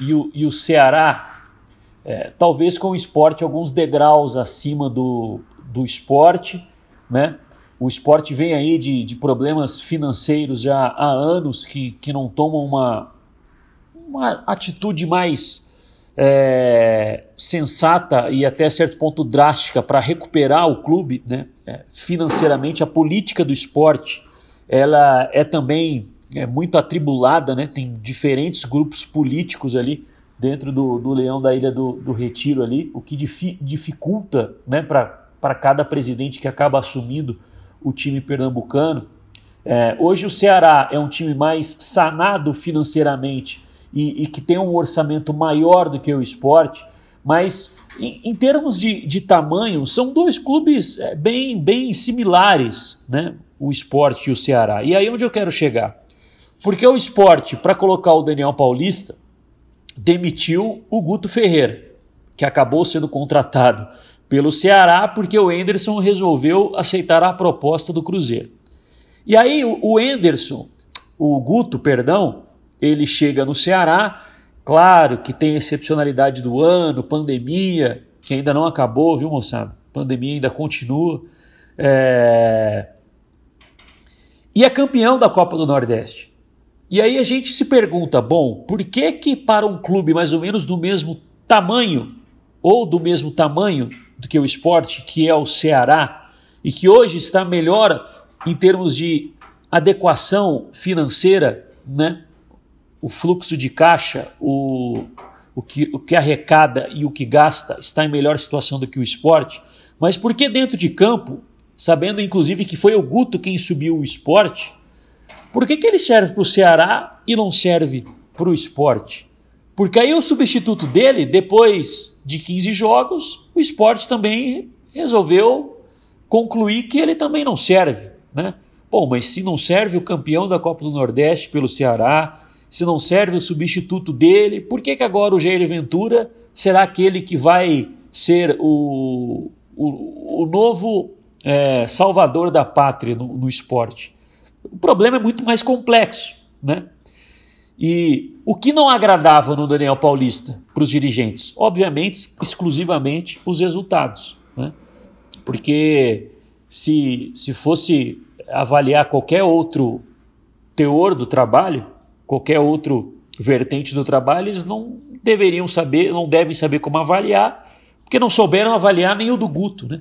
e o, e o Ceará, é, talvez com o esporte alguns degraus acima do, do esporte, né? O esporte vem aí de, de problemas financeiros já há anos que, que não tomam uma, uma atitude mais é, sensata e até certo ponto drástica para recuperar o clube né, é, financeiramente. A política do esporte ela é também é, muito atribulada, né, tem diferentes grupos políticos ali dentro do, do Leão da Ilha do, do Retiro ali, o que difi, dificulta né, para cada presidente que acaba assumindo o time pernambucano. É, hoje o Ceará é um time mais sanado financeiramente e, e, que tem um orçamento maior do que o esporte, mas em, em termos de, de, tamanho, são dois clubes é, bem, bem similares, né? o esporte e o Ceará. E aí onde eu quero chegar? Porque o esporte, para colocar o Daniel Paulista, demitiu o Guto Ferreira, que acabou sendo contratado pelo Ceará porque o Enderson resolveu aceitar a proposta do Cruzeiro. E aí o Enderson, o Guto, perdão, ele chega no Ceará, claro que tem excepcionalidade do ano, pandemia, que ainda não acabou, viu, moçada? Pandemia ainda continua. É... E é campeão da Copa do Nordeste. E aí a gente se pergunta, bom, por que que para um clube mais ou menos do mesmo tamanho ou do mesmo tamanho do que o esporte, que é o Ceará, e que hoje está melhor em termos de adequação financeira, né? O fluxo de caixa, o, o, que, o que arrecada e o que gasta está em melhor situação do que o esporte, mas por que dentro de campo, sabendo inclusive que foi o Guto quem subiu o esporte, por que, que ele serve para o Ceará e não serve para o esporte? Porque aí o substituto dele, depois de 15 jogos, o esporte também resolveu concluir que ele também não serve. Né? Bom, mas se não serve o campeão da Copa do Nordeste pelo Ceará, se não serve o substituto dele, por que, que agora o Jair Ventura será aquele que vai ser o, o, o novo é, salvador da pátria no, no esporte? O problema é muito mais complexo, né? E o que não agradava no Daniel Paulista para os dirigentes? Obviamente, exclusivamente os resultados. Né? Porque se, se fosse avaliar qualquer outro teor do trabalho, qualquer outro vertente do trabalho, eles não deveriam saber, não devem saber como avaliar, porque não souberam avaliar nem o do Guto, né?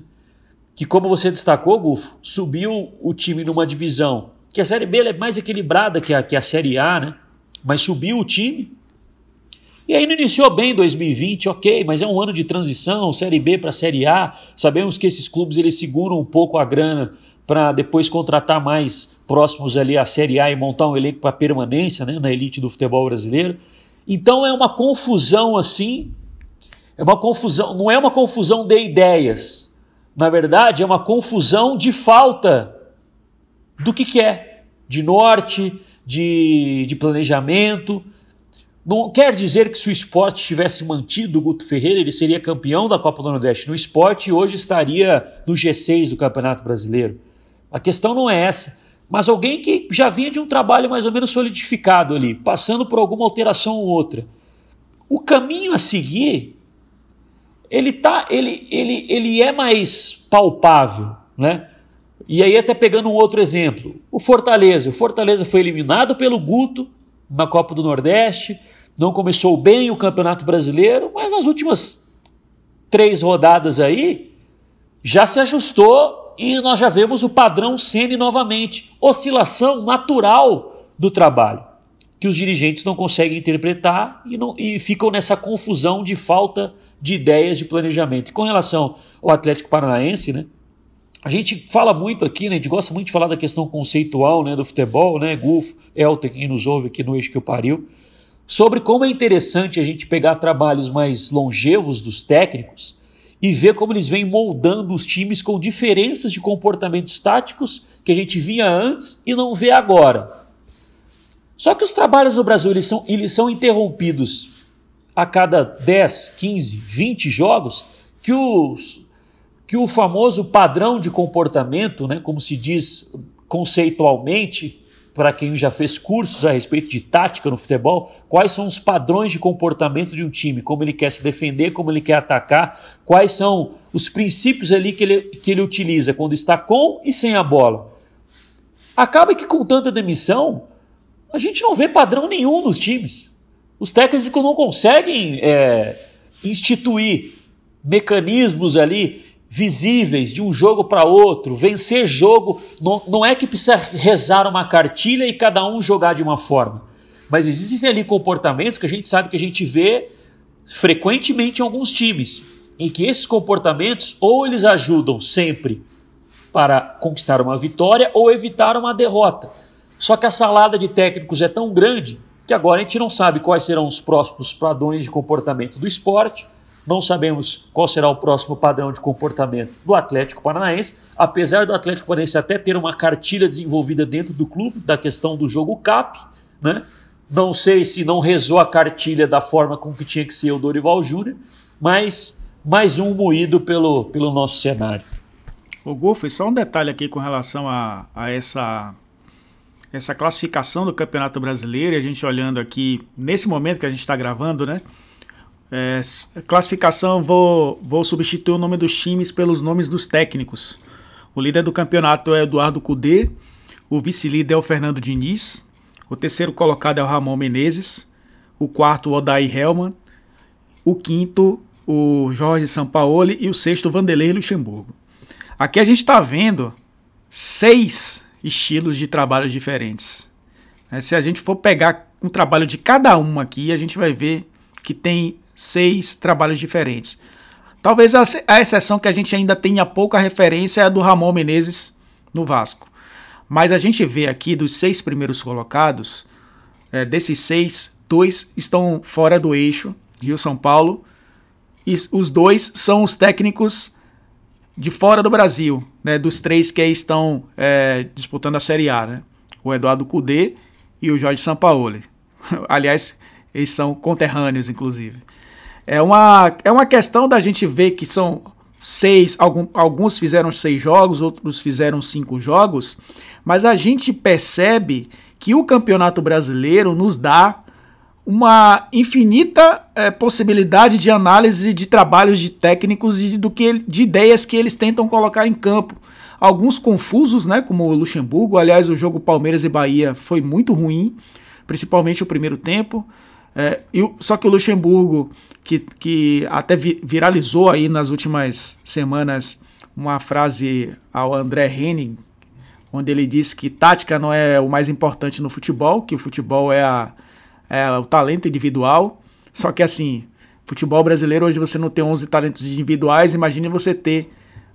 Que como você destacou, Gufo, subiu o time numa divisão que a Série B é mais equilibrada que a, que a Série A, né? Mas subiu o time. E aí não iniciou bem 2020, ok, mas é um ano de transição, Série B para Série A. Sabemos que esses clubes eles seguram um pouco a grana para depois contratar mais próximos ali à Série A e montar um elenco para permanência né, na elite do futebol brasileiro. Então é uma confusão assim, é uma confusão, não é uma confusão de ideias. Na verdade, é uma confusão de falta do que, é, de norte, de, de planejamento. Não quer dizer que se o esporte tivesse mantido o Guto Ferreira, ele seria campeão da Copa do Nordeste no esporte e hoje estaria no G6 do Campeonato Brasileiro. A questão não é essa. Mas alguém que já vinha de um trabalho mais ou menos solidificado ali, passando por alguma alteração ou outra. O caminho a seguir, ele, tá, ele, ele, ele é mais palpável, né? E aí até pegando um outro exemplo, o Fortaleza. O Fortaleza foi eliminado pelo Guto na Copa do Nordeste, não começou bem o Campeonato Brasileiro, mas nas últimas três rodadas aí já se ajustou e nós já vemos o padrão sendo novamente, oscilação natural do trabalho, que os dirigentes não conseguem interpretar e, não, e ficam nessa confusão de falta de ideias de planejamento. E com relação ao Atlético Paranaense, né? A gente fala muito aqui, né? A gente gosta muito de falar da questão conceitual, né, do futebol, né? Gufo, Elton, quem nos ouve aqui no Eixo que eu pariu, sobre como é interessante a gente pegar trabalhos mais longevos dos técnicos e ver como eles vêm moldando os times com diferenças de comportamentos táticos que a gente via antes e não vê agora. Só que os trabalhos no Brasil eles são, eles são interrompidos a cada 10, 15, 20 jogos que, os, que o famoso padrão de comportamento, né, como se diz conceitualmente, para quem já fez cursos a respeito de tática no futebol, quais são os padrões de comportamento de um time, como ele quer se defender, como ele quer atacar, quais são os princípios ali que ele, que ele utiliza quando está com e sem a bola. Acaba que com tanta demissão, a gente não vê padrão nenhum nos times. Os técnicos não conseguem é, instituir mecanismos ali visíveis de um jogo para outro, vencer jogo. Não, não é que precisa rezar uma cartilha e cada um jogar de uma forma. Mas existem ali comportamentos que a gente sabe que a gente vê frequentemente em alguns times, em que esses comportamentos ou eles ajudam sempre para conquistar uma vitória ou evitar uma derrota. Só que a salada de técnicos é tão grande que agora a gente não sabe quais serão os próximos padrões de comportamento do esporte, não sabemos qual será o próximo padrão de comportamento do Atlético Paranaense, apesar do Atlético Paranaense até ter uma cartilha desenvolvida dentro do clube da questão do jogo CAP, né? Não sei se não rezou a cartilha da forma com que tinha que ser o Dorival Júnior, mas mais um moído pelo, pelo nosso cenário. O Golfo, só um detalhe aqui com relação a, a essa, essa classificação do Campeonato Brasileiro, a gente olhando aqui, nesse momento que a gente está gravando, né? É, classificação, vou, vou substituir o nome dos times pelos nomes dos técnicos. O líder do campeonato é Eduardo Cudê, o vice-líder é o Fernando Diniz, o terceiro colocado é o Ramon Menezes, o quarto o Odair Helman, o quinto o Jorge Sampaoli e o sexto Vanderlei Luxemburgo. Aqui a gente está vendo seis estilos de trabalho diferentes. Se a gente for pegar um trabalho de cada um aqui, a gente vai ver que tem seis trabalhos diferentes. Talvez a, a exceção que a gente ainda tenha pouca referência é a do Ramon Menezes no Vasco. Mas a gente vê aqui dos seis primeiros colocados, é, desses seis, dois estão fora do eixo, Rio-São Paulo, e os dois são os técnicos de fora do Brasil, né, dos três que estão é, disputando a Série A, né? o Eduardo Cudê e o Jorge Sampaoli. Aliás, eles são conterrâneos, inclusive. É uma, é uma questão da gente ver que são seis, algum, alguns fizeram seis jogos, outros fizeram cinco jogos, mas a gente percebe que o Campeonato Brasileiro nos dá uma infinita é, possibilidade de análise de trabalhos de técnicos e do que, de ideias que eles tentam colocar em campo. Alguns confusos, né, como o Luxemburgo. Aliás, o jogo Palmeiras e Bahia foi muito ruim, principalmente o primeiro tempo. É, só que o Luxemburgo, que, que até viralizou aí nas últimas semanas uma frase ao André Henning, onde ele disse que tática não é o mais importante no futebol, que o futebol é, a, é o talento individual. Só que assim, futebol brasileiro hoje você não tem 11 talentos individuais, imagine você ter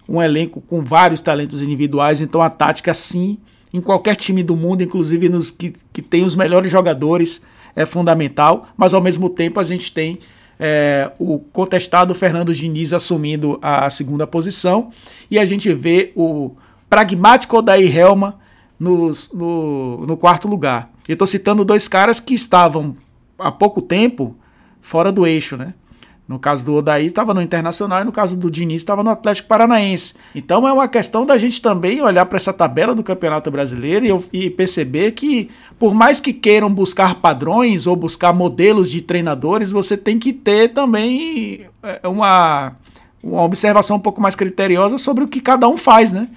um elenco com vários talentos individuais, então a tática sim, em qualquer time do mundo, inclusive nos que, que tem os melhores jogadores, é fundamental, mas ao mesmo tempo a gente tem é, o contestado Fernando Diniz assumindo a segunda posição e a gente vê o pragmático Odair Helma no, no, no quarto lugar. Eu estou citando dois caras que estavam há pouco tempo fora do eixo, né? No caso do Odaí estava no Internacional e no caso do Diniz estava no Atlético Paranaense. Então é uma questão da gente também olhar para essa tabela do Campeonato Brasileiro e, e, perceber que, por mais que queiram buscar padrões ou buscar modelos de treinadores, você tem que ter também é, uma, uma observação um pouco mais criteriosa sobre o que cada um faz, né?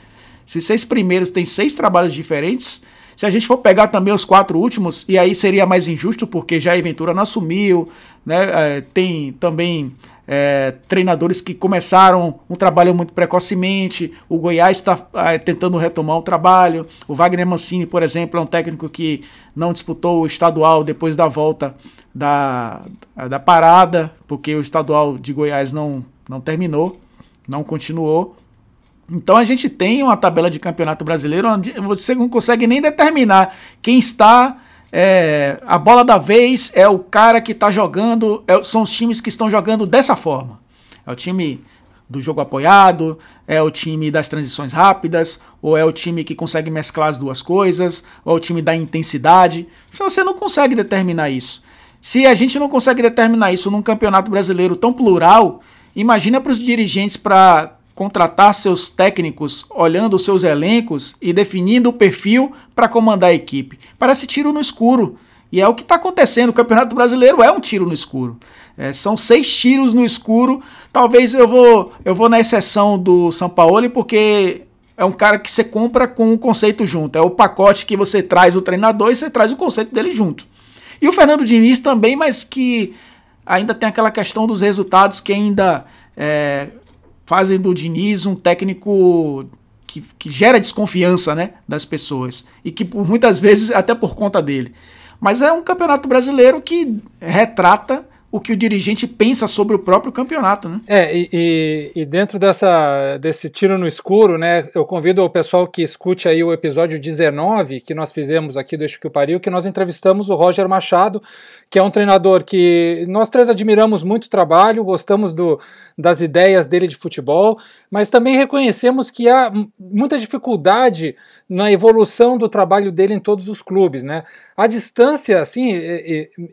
Se os seis primeiros têm seis trabalhos diferentes, se a gente for pegar também os quatro últimos, e aí seria mais injusto, porque já a Ventura não assumiu, né? É, tem também é, treinadores que começaram um trabalho muito precocemente. O Goiás está é, tentando retomar o trabalho. O Wagner Mancini, por exemplo, é um técnico que não disputou o estadual depois da volta da, da parada, porque o estadual de Goiás não, não terminou, não continuou. Então a gente tem uma tabela de campeonato brasileiro onde você não consegue nem determinar quem está. É, a bola da vez é o cara que está jogando, é, são os times que estão jogando dessa forma. É o time do jogo apoiado, é o time das transições rápidas, ou é o time que consegue mesclar as duas coisas, ou é o time da intensidade. Você não consegue determinar isso. Se a gente não consegue determinar isso num campeonato brasileiro tão plural, imagina para os dirigentes para contratar seus técnicos olhando os seus elencos e definindo o perfil para comandar a equipe. Parece tiro no escuro. E é o que está acontecendo. O Campeonato Brasileiro é um tiro no escuro. É, são seis tiros no escuro. Talvez eu vou, eu vou na exceção do São Paulo, porque é um cara que você compra com o conceito junto. É o pacote que você traz o treinador e você traz o conceito dele junto. E o Fernando Diniz também, mas que ainda tem aquela questão dos resultados que ainda é, fazem do Diniz um técnico que, que, gera desconfiança né, das pessoas. E que por muitas vezes até por conta dele. Mas é um campeonato brasileiro que retrata o que o dirigente pensa sobre o próprio campeonato, né? É, e, e, e, dentro dessa, desse tiro no escuro, né, eu convido o pessoal que escute aí o episódio 19 que nós fizemos aqui do Eixo que o Pariu, que nós entrevistamos o Roger Machado, que é um treinador que nós três admiramos muito o trabalho, gostamos do, das ideias dele de futebol, mas também reconhecemos que há muita dificuldade na evolução do trabalho dele em todos os clubes, né? A distância, assim,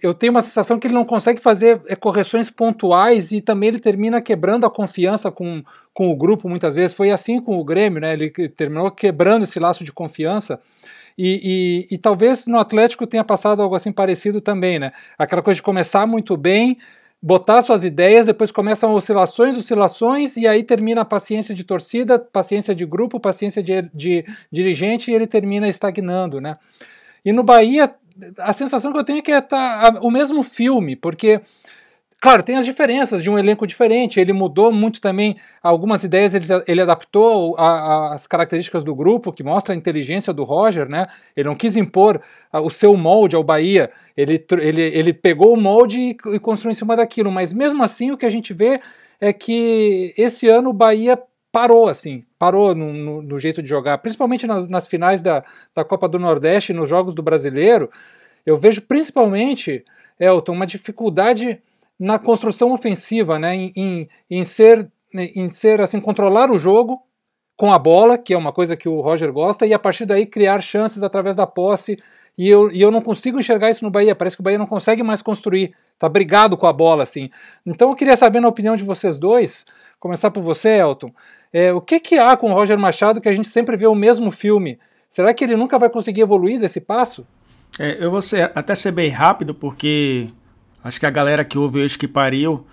eu tenho uma sensação que ele não consegue fazer é, correções pontuais e também ele termina quebrando a confiança com, com o grupo muitas vezes. Foi assim com o Grêmio, né? Ele terminou quebrando esse laço de confiança. E, e, e talvez no Atlético tenha passado algo assim parecido também, né? Aquela coisa de começar muito bem, botar suas ideias, depois começam oscilações, oscilações, e aí termina a paciência de torcida, paciência de grupo, paciência de, de dirigente, e ele termina estagnando, né? E no Bahia, a sensação que eu tenho é que é tá, o mesmo filme, porque Claro, tem as diferenças de um elenco diferente. Ele mudou muito também algumas ideias, ele, ele adaptou a, a, as características do grupo, que mostra a inteligência do Roger, né? Ele não quis impor a, o seu molde ao Bahia, ele, ele, ele pegou o molde e, e construiu em cima daquilo. Mas mesmo assim, o que a gente vê é que esse ano o Bahia parou, assim, parou no, no, no jeito de jogar, principalmente nas, nas finais da, da Copa do Nordeste, nos jogos do Brasileiro. Eu vejo principalmente, Elton, uma dificuldade na construção ofensiva, né, em, em, em, ser, em ser assim, controlar o jogo com a bola, que é uma coisa que o Roger gosta, e a partir daí criar chances através da posse. E eu, e eu não consigo enxergar isso no Bahia. Parece que o Bahia não consegue mais construir, tá brigado com a bola assim. Então eu queria saber na opinião de vocês dois, começar por você, Elton, é, o que que há com o Roger Machado que a gente sempre vê o mesmo filme? Será que ele nunca vai conseguir evoluir desse passo? É, eu vou ser, até ser bem rápido, porque Acho que a galera que ouve o que Pariu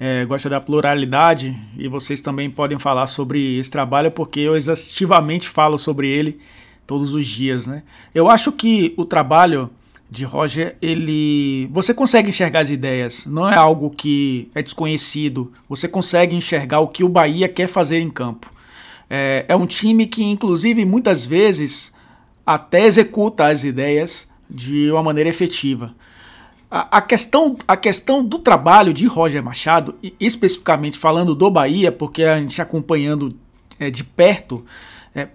é, gosta da pluralidade e vocês também podem falar sobre esse trabalho porque eu exaustivamente falo sobre ele todos os dias, né? Eu acho que o trabalho de Roger, ele, você consegue enxergar as ideias, não é algo que é desconhecido. Você consegue enxergar o que o Bahia quer fazer em campo. É, é um time que, inclusive, muitas vezes até executa as ideias de uma maneira efetiva. A, questão, a questão do trabalho de Roger Machado, especificamente falando do Bahia, porque a gente acompanhando é, de perto, é,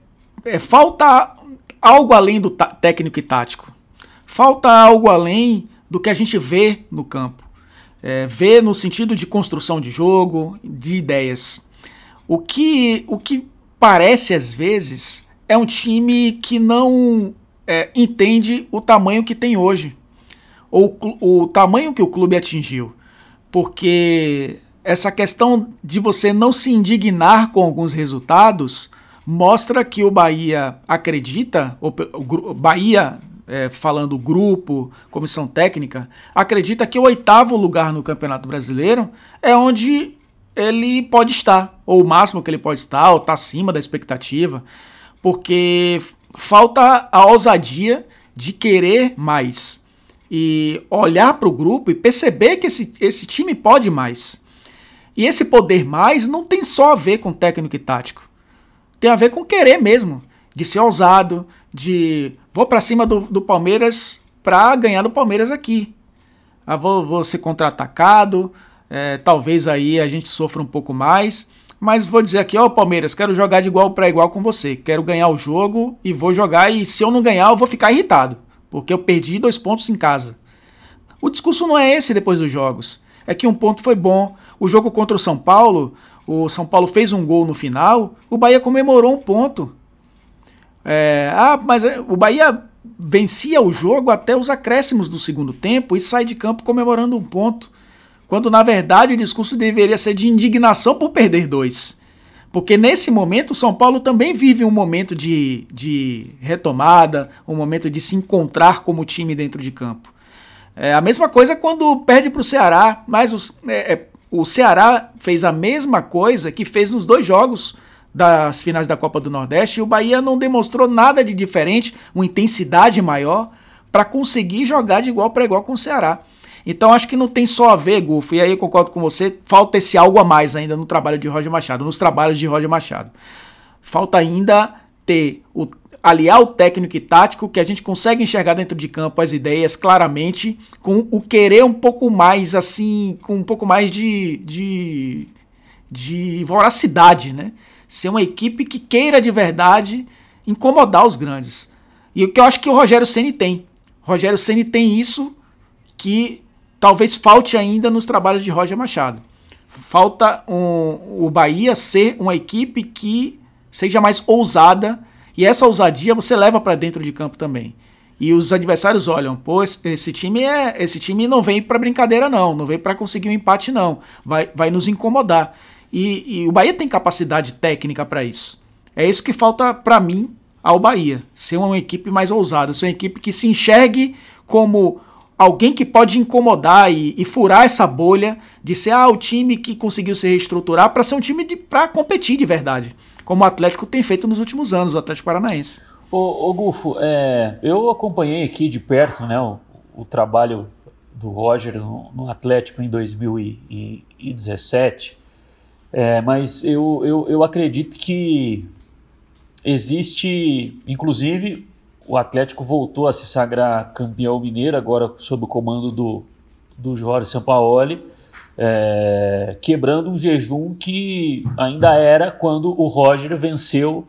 é, falta algo além do técnico e tático. Falta algo além do que a gente vê no campo. É, vê no sentido de construção de jogo, de ideias. O que, o que parece às vezes é um time que não é, entende o tamanho que tem hoje ou o tamanho que o clube atingiu. Porque essa questão de você não se indignar com alguns resultados mostra que o Bahia acredita, o Bahia, é, falando grupo, comissão técnica, acredita que o oitavo lugar no Campeonato Brasileiro é onde ele pode estar, ou o máximo que ele pode estar, ou está acima da expectativa, porque falta a ousadia de querer mais e olhar para o grupo e perceber que esse, esse time pode mais. E esse poder mais não tem só a ver com técnico e tático. Tem a ver com querer mesmo, de ser ousado, de vou para cima do, do Palmeiras para ganhar do Palmeiras aqui. Ah, vou, vou ser contra-atacado, é, talvez aí a gente sofra um pouco mais. Mas vou dizer aqui, ó, Palmeiras, quero jogar de igual para igual com você. Quero ganhar o jogo e vou jogar. E se eu não ganhar, eu vou ficar irritado porque eu perdi dois pontos em casa. O discurso não é esse depois dos jogos. É que um ponto foi bom. O jogo contra o São Paulo, o São Paulo fez um gol no final, o Bahia comemorou um ponto. É, ah, mas é, o Bahia vencia o jogo até os acréscimos do segundo tempo e sai de campo comemorando um ponto. Quando na verdade o discurso deveria ser de indignação por perder dois. Porque nesse momento o São Paulo também vive um momento de, de retomada, um momento de se encontrar como time dentro de campo. É a mesma coisa quando perde para o Ceará, mas os, é, é, o Ceará fez a mesma coisa que fez nos dois jogos das finais da Copa do Nordeste e o Bahia não demonstrou nada de diferente, uma intensidade maior para conseguir jogar de igual para igual com o Ceará. Então acho que não tem só a ver, Gufo, e aí eu concordo com você, falta esse algo a mais ainda no trabalho de Roger Machado, nos trabalhos de Roger Machado. Falta ainda ter o, aliar o técnico e tático, que a gente consegue enxergar dentro de campo as ideias claramente, com o querer um pouco mais, assim, com um pouco mais de, de, de voracidade, né? Ser uma equipe que queira de verdade incomodar os grandes. E o que eu acho que o Rogério Ceni tem. Rogério Ceni tem isso que talvez falte ainda nos trabalhos de Roger Machado. Falta um, o Bahia ser uma equipe que seja mais ousada e essa ousadia você leva para dentro de campo também. E os adversários olham, pô, esse time é, esse time não vem para brincadeira não, não vem para conseguir um empate não, vai, vai nos incomodar. E, e o Bahia tem capacidade técnica para isso. É isso que falta para mim ao Bahia, ser uma equipe mais ousada, ser uma equipe que se enxergue como alguém que pode incomodar e, e, furar essa bolha de ser ah, o time que conseguiu se reestruturar para ser um time para competir de verdade, como o Atlético tem feito nos últimos anos, o Atlético Paranaense. Ô, ô Gufo, é, eu acompanhei aqui de perto né, o, o trabalho do Roger no, no, Atlético em 2017, é, mas eu, eu, eu acredito que existe, inclusive, o Atlético voltou a se sagrar campeão mineiro, agora sob o comando do, do Jorge Sampaoli, é, quebrando um jejum que ainda era quando o Roger venceu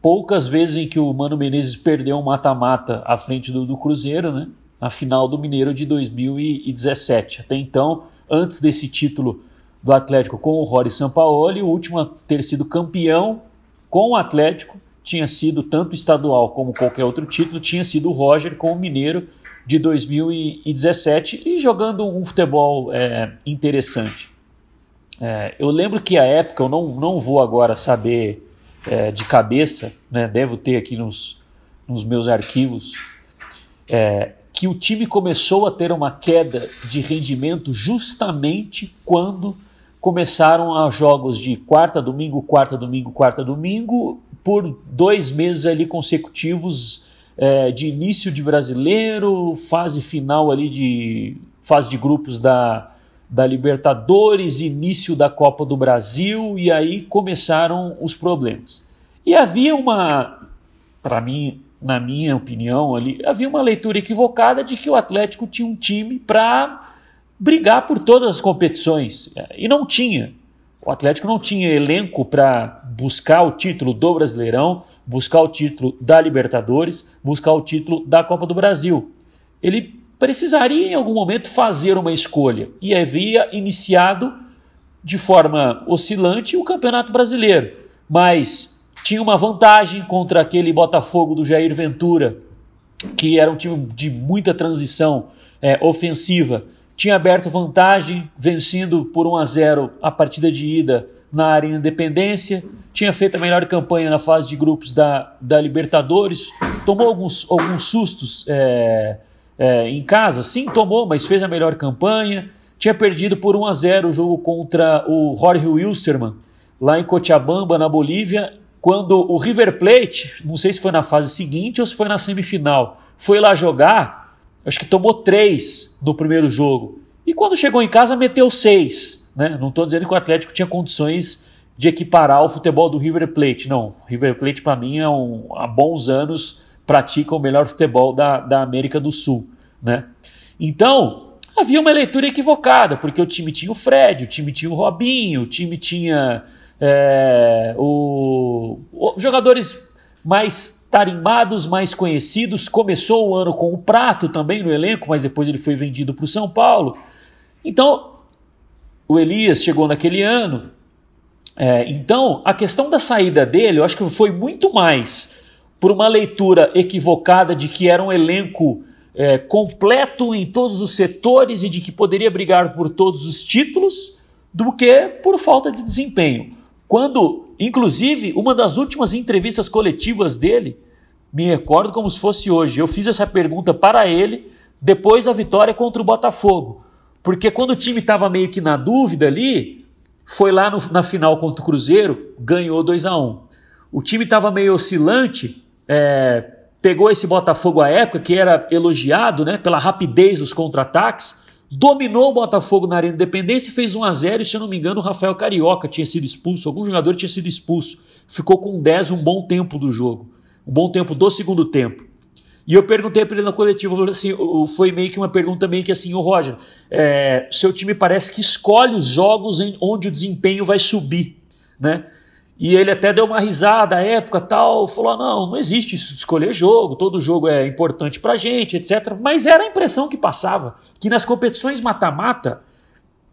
poucas vezes em que o Mano Menezes perdeu um mata-mata à frente do, do Cruzeiro, né? na final do Mineiro de 2017. Até então, antes desse título do Atlético com o Rory Sampaoli, o último a ter sido campeão com o Atlético tinha sido tanto estadual como qualquer outro título, tinha sido o Roger com o Mineiro de 2017 e jogando um futebol é, interessante. É, eu lembro que a época, eu não, não vou agora saber é, de cabeça, né, devo ter aqui nos, nos meus arquivos, é, que o time começou a ter uma queda de rendimento justamente quando começaram a jogos de quarta, domingo, quarta, domingo, quarta, domingo, por dois meses ali consecutivos é, de início de brasileiro, fase final ali de fase de grupos da, da Libertadores, início da Copa do Brasil, e aí começaram os problemas. E havia uma, para mim, na minha opinião, ali, havia uma leitura equivocada de que o Atlético tinha um time para brigar por todas as competições. E não tinha. O Atlético não tinha elenco para buscar o título do Brasileirão, buscar o título da Libertadores, buscar o título da Copa do Brasil. Ele precisaria em algum momento fazer uma escolha e havia iniciado de forma oscilante o Campeonato Brasileiro, mas tinha uma vantagem contra aquele Botafogo do Jair Ventura, que era um time de muita transição é, ofensiva tinha aberto vantagem, vencendo por 1 a 0 a partida de ida na Arena Independência, tinha feito a melhor campanha na fase de grupos da, da Libertadores, tomou alguns, alguns sustos é, é, em casa, sim, tomou, mas fez a melhor campanha, tinha perdido por 1 a 0 o jogo contra o Jorge Wilstermann, lá em Cochabamba, na Bolívia, quando o River Plate, não sei se foi na fase seguinte ou se foi na semifinal, foi lá jogar, Acho que tomou três no primeiro jogo. E quando chegou em casa, meteu seis. Né? Não estou dizendo que o Atlético tinha condições de equiparar o futebol do River Plate. Não, River Plate, para mim, é um, há bons anos pratica o melhor futebol da, da América do Sul. Né? Então, havia uma leitura equivocada, porque o time tinha o Fred, o time tinha o Robinho, o time tinha é, o, o, jogadores mais tarimbados mais conhecidos. Começou o ano com o Prato também no elenco, mas depois ele foi vendido para o São Paulo. Então, o Elias chegou naquele ano. É, então, a questão da saída dele, eu acho que foi muito mais por uma leitura equivocada de que era um elenco é, completo em todos os setores e de que poderia brigar por todos os títulos, do que por falta de desempenho. Quando, inclusive, uma das últimas entrevistas coletivas dele, me recordo como se fosse hoje, eu fiz essa pergunta para ele depois da vitória contra o Botafogo. Porque quando o time estava meio que na dúvida ali, foi lá no, na final contra o Cruzeiro, ganhou 2 a 1 um. O time estava meio oscilante, é, pegou esse Botafogo à época, que era elogiado né, pela rapidez dos contra-ataques, dominou o Botafogo na Arena Independência e fez 1 a 0 e se eu não me engano o Rafael Carioca tinha sido expulso, algum jogador tinha sido expulso. Ficou com 10 um bom tempo do jogo, um bom tempo do segundo tempo. E eu perguntei para ele na coletiva, assim, foi meio que uma pergunta meio que assim, o Roger, é, seu time parece que escolhe os jogos em onde o desempenho vai subir, né? E ele até deu uma risada à época tal, falou: não, não existe isso de escolher jogo, todo jogo é importante pra gente, etc. Mas era a impressão que passava, que nas competições mata-mata,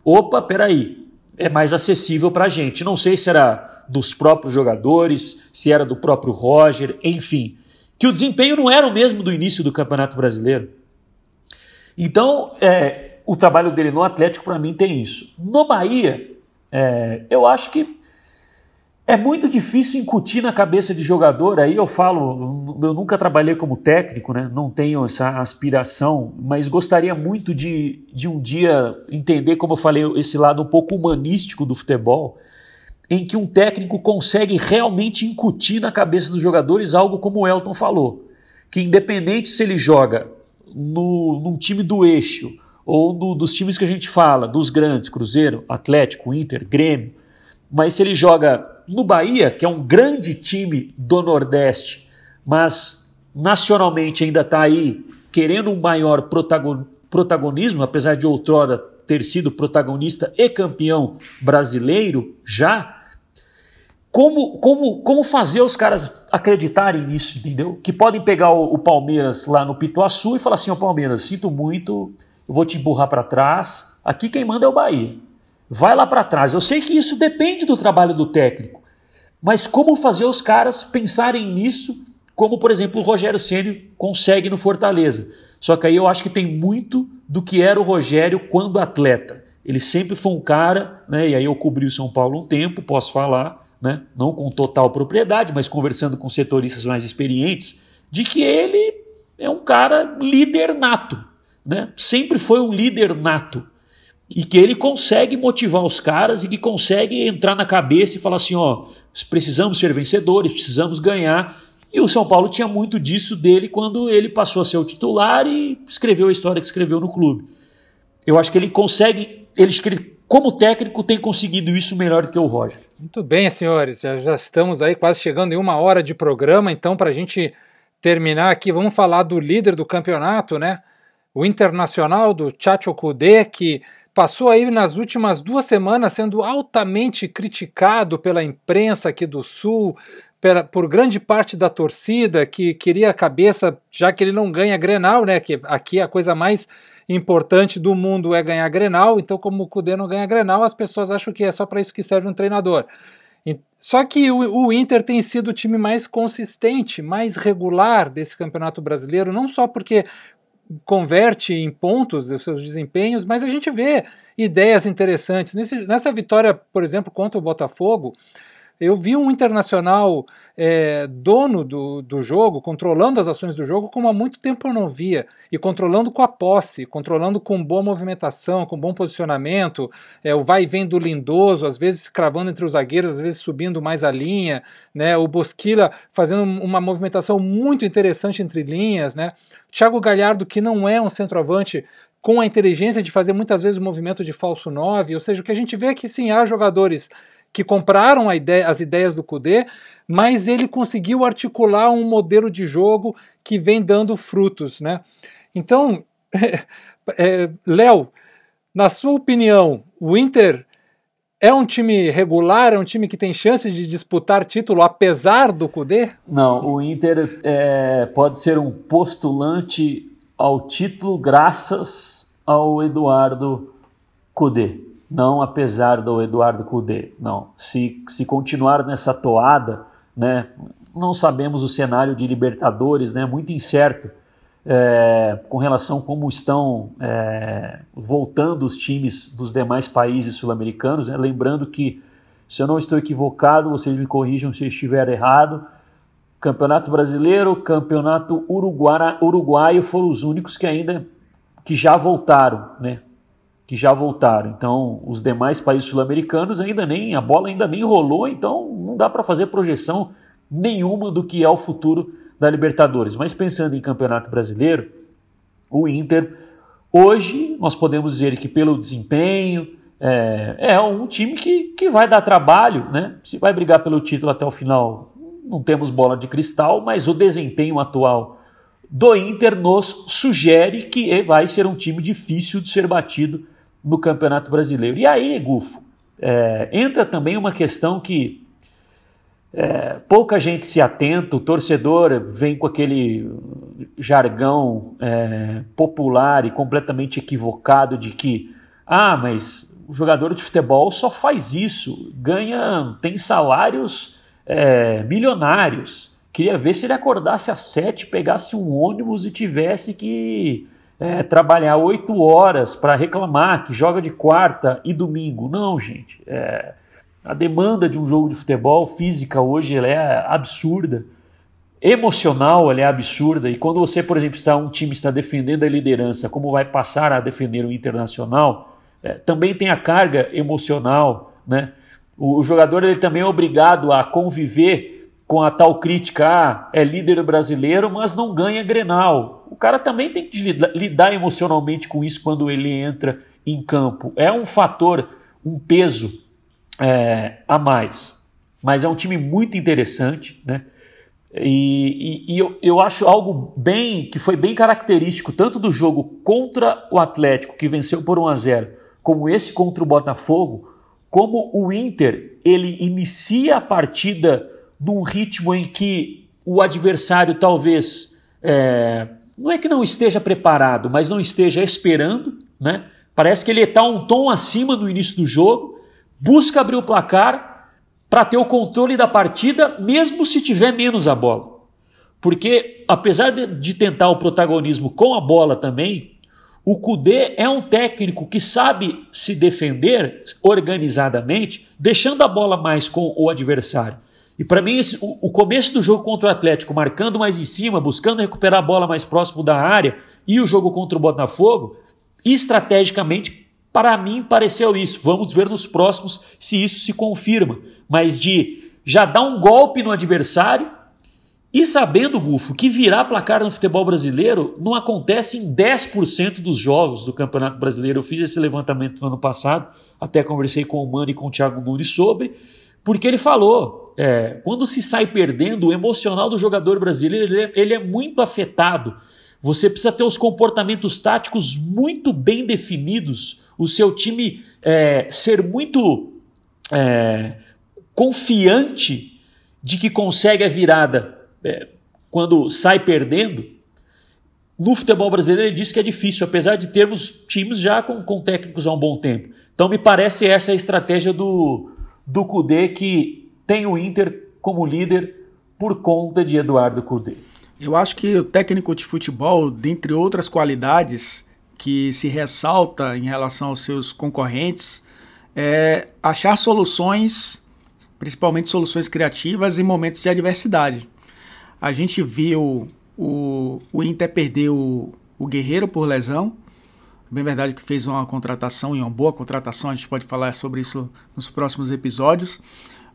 opa, peraí, é mais acessível pra gente. Não sei se era dos próprios jogadores, se era do próprio Roger, enfim. Que o desempenho não era o mesmo do início do Campeonato Brasileiro. Então, é, o trabalho dele no Atlético, para mim, tem isso. No Bahia, é, eu acho que é muito difícil incutir na cabeça de jogador, aí eu falo, eu nunca trabalhei como técnico, né? não tenho essa aspiração, mas gostaria muito de, de um dia entender, como eu falei, esse lado um pouco humanístico do futebol, em que um técnico consegue realmente incutir na cabeça dos jogadores algo como o Elton falou, que independente se ele joga no, num time do eixo, ou no, dos times que a gente fala, dos grandes, Cruzeiro, Atlético, Inter, Grêmio, mas se ele joga no Bahia, que é um grande time do Nordeste, mas nacionalmente ainda está aí querendo um maior protagonismo, apesar de outrora ter sido protagonista e campeão brasileiro já. Como, como, como fazer os caras acreditarem nisso, entendeu? Que podem pegar o, o Palmeiras lá no Pituaçu e falar assim: Ô Palmeiras, sinto muito, eu vou te empurrar para trás. Aqui quem manda é o Bahia. Vai lá para trás. Eu sei que isso depende do trabalho do técnico, mas como fazer os caras pensarem nisso, como por exemplo o Rogério Ceni consegue no Fortaleza. Só que aí eu acho que tem muito do que era o Rogério quando atleta. Ele sempre foi um cara, né, e aí eu cobri o São Paulo um tempo, posso falar, né, não com total propriedade, mas conversando com setoristas mais experientes, de que ele é um cara líder nato. Né? Sempre foi um líder nato e que ele consegue motivar os caras e que consegue entrar na cabeça e falar assim, ó, precisamos ser vencedores, precisamos ganhar. E o São Paulo tinha muito disso dele quando ele passou a ser o titular e escreveu a história que escreveu no clube. Eu acho que ele consegue, ele, como técnico, tem conseguido isso melhor do que o Roger. Muito bem, senhores, já, já estamos aí quase chegando em uma hora de programa, então para a gente terminar aqui, vamos falar do líder do campeonato, né? O Internacional do Chacho Kudê, que passou aí nas últimas duas semanas sendo altamente criticado pela imprensa aqui do Sul, pela, por grande parte da torcida que queria a cabeça, já que ele não ganha Grenal, né? Que aqui a coisa mais importante do mundo é ganhar Grenal, então como o Cudê não ganha Grenal, as pessoas acham que é só para isso que serve um treinador. Só que o, o, Inter tem sido o time mais consistente, mais regular desse campeonato brasileiro, não só porque converte em pontos os seus desempenhos, mas a gente vê ideias interessantes. Nesse, nessa vitória, por exemplo, contra o Botafogo, eu vi um internacional é, dono do, do jogo, controlando as ações do jogo, como há muito tempo eu não via, e controlando com a posse, controlando com boa movimentação, com bom posicionamento, é, o vai e vem do Lindoso, às vezes cravando entre os zagueiros, às vezes subindo mais a linha, né, o Bosquila fazendo uma movimentação muito interessante entre linhas, né, Thiago Galhardo, que não é um centroavante, com a inteligência de fazer muitas vezes o movimento de falso 9, ou seja, o que a gente vê é que sim, há jogadores que compraram ideia, as ideias do Kudê, mas ele conseguiu articular um modelo de jogo que vem dando frutos. Né? Então, é, Léo, na sua opinião, o Inter é um time regular, é um time que tem chance de disputar título apesar do Cudê? Não, o Inter é, pode ser um postulante ao título graças ao Eduardo Cudê. Não apesar do Eduardo Cudê. Não. Se, se continuar nessa toada, né, não sabemos o cenário de Libertadores, né, muito incerto é, com relação a como estão é, voltando os times dos demais países sul-americanos. Né? Lembrando que, se eu não estou equivocado, vocês me corrijam se eu estiver errado, Campeonato Brasileiro, Campeonato Uruguara, Uruguaio foram os únicos que ainda que já voltaram, né? Que já voltaram. Então, os demais países sul-americanos ainda nem a bola ainda nem rolou, então não dá para fazer projeção nenhuma do que é o futuro da Libertadores. Mas pensando em Campeonato Brasileiro, o Inter, hoje, nós podemos dizer que pelo desempenho, é, é um time que, que vai dar trabalho, né? Se vai brigar pelo título até o final, não temos bola de cristal, mas o desempenho atual do Inter nos sugere que vai ser um time difícil de ser batido no Campeonato Brasileiro. E aí, Gufo, é, entra também uma questão que é, pouca gente se atenta, o torcedor vem com aquele jargão é, popular e completamente equivocado de que, ah, mas o jogador de futebol só faz isso, ganha, tem salários é, milionários. Queria ver se ele acordasse às sete, pegasse um ônibus e tivesse que é, trabalhar oito horas para reclamar que joga de quarta e domingo. Não, gente. É, a demanda de um jogo de futebol física hoje ela é absurda. Emocional ela é absurda. E quando você, por exemplo, está um time está defendendo a liderança, como vai passar a defender o internacional, é, também tem a carga emocional. Né? O, o jogador ele também é obrigado a conviver com a tal crítica, ah, é líder brasileiro, mas não ganha Grenal. O cara também tem que lidar emocionalmente com isso quando ele entra em campo. É um fator, um peso é, a mais. Mas é um time muito interessante, né? E, e, e eu, eu, acho algo bem que foi bem característico tanto do jogo contra o Atlético, que venceu por 1 a 0 como esse contra o Botafogo, como o Inter ele inicia a partida num ritmo em que o adversário talvez é, não é que não esteja preparado, mas não esteja esperando, né? Parece que ele está um tom acima no início do jogo, busca abrir o placar para ter o controle da partida, mesmo se tiver menos a bola. Porque, apesar de, tentar o protagonismo com a bola também, o Kudê é um técnico que sabe se defender organizadamente, deixando a bola mais com o adversário. E para mim, esse, o, o, começo do jogo contra o Atlético, marcando mais em cima, buscando recuperar a bola mais próximo da área, e o jogo contra o Botafogo, estrategicamente, para mim, pareceu isso. Vamos ver nos próximos se isso se confirma. Mas de já dar um golpe no adversário e sabendo, Gufo, que virar placar no futebol brasileiro não acontece em 10% dos jogos do Campeonato Brasileiro. Eu fiz esse levantamento no ano passado, até conversei com o Mano e com o Thiago Nunes sobre, porque ele falou é, quando se sai perdendo, o emocional do jogador brasileiro ele é, ele é muito afetado. Você precisa ter os comportamentos táticos muito bem definidos, o seu time é, ser muito é, confiante de que consegue a virada é, quando sai perdendo. No futebol brasileiro ele diz que é difícil, apesar de termos times já com, com técnicos há um bom tempo. Então me parece essa a estratégia do, do Cudê que tem o Inter como líder por conta de Eduardo Cudê. Eu acho que o técnico de futebol, dentre outras qualidades que se ressalta em relação aos seus concorrentes, é achar soluções, principalmente soluções criativas em momentos de adversidade. A gente viu o, o Inter perder o, o Guerreiro por lesão, é bem verdade que fez uma contratação e uma boa contratação, a gente pode falar sobre isso nos próximos episódios,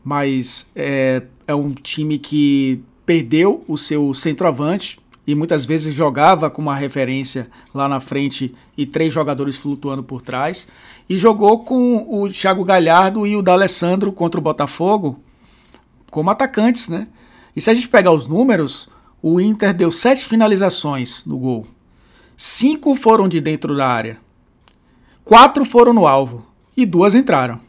mas é, é um time que perdeu o seu centroavante e muitas vezes jogava com uma referência lá na frente e três jogadores flutuando por trás. E jogou com o Thiago Galhardo e o D'Alessandro contra o Botafogo como atacantes, né? E se a gente pegar os números, o Inter deu sete finalizações no gol. Cinco foram de dentro da área. Quatro foram no alvo e duas entraram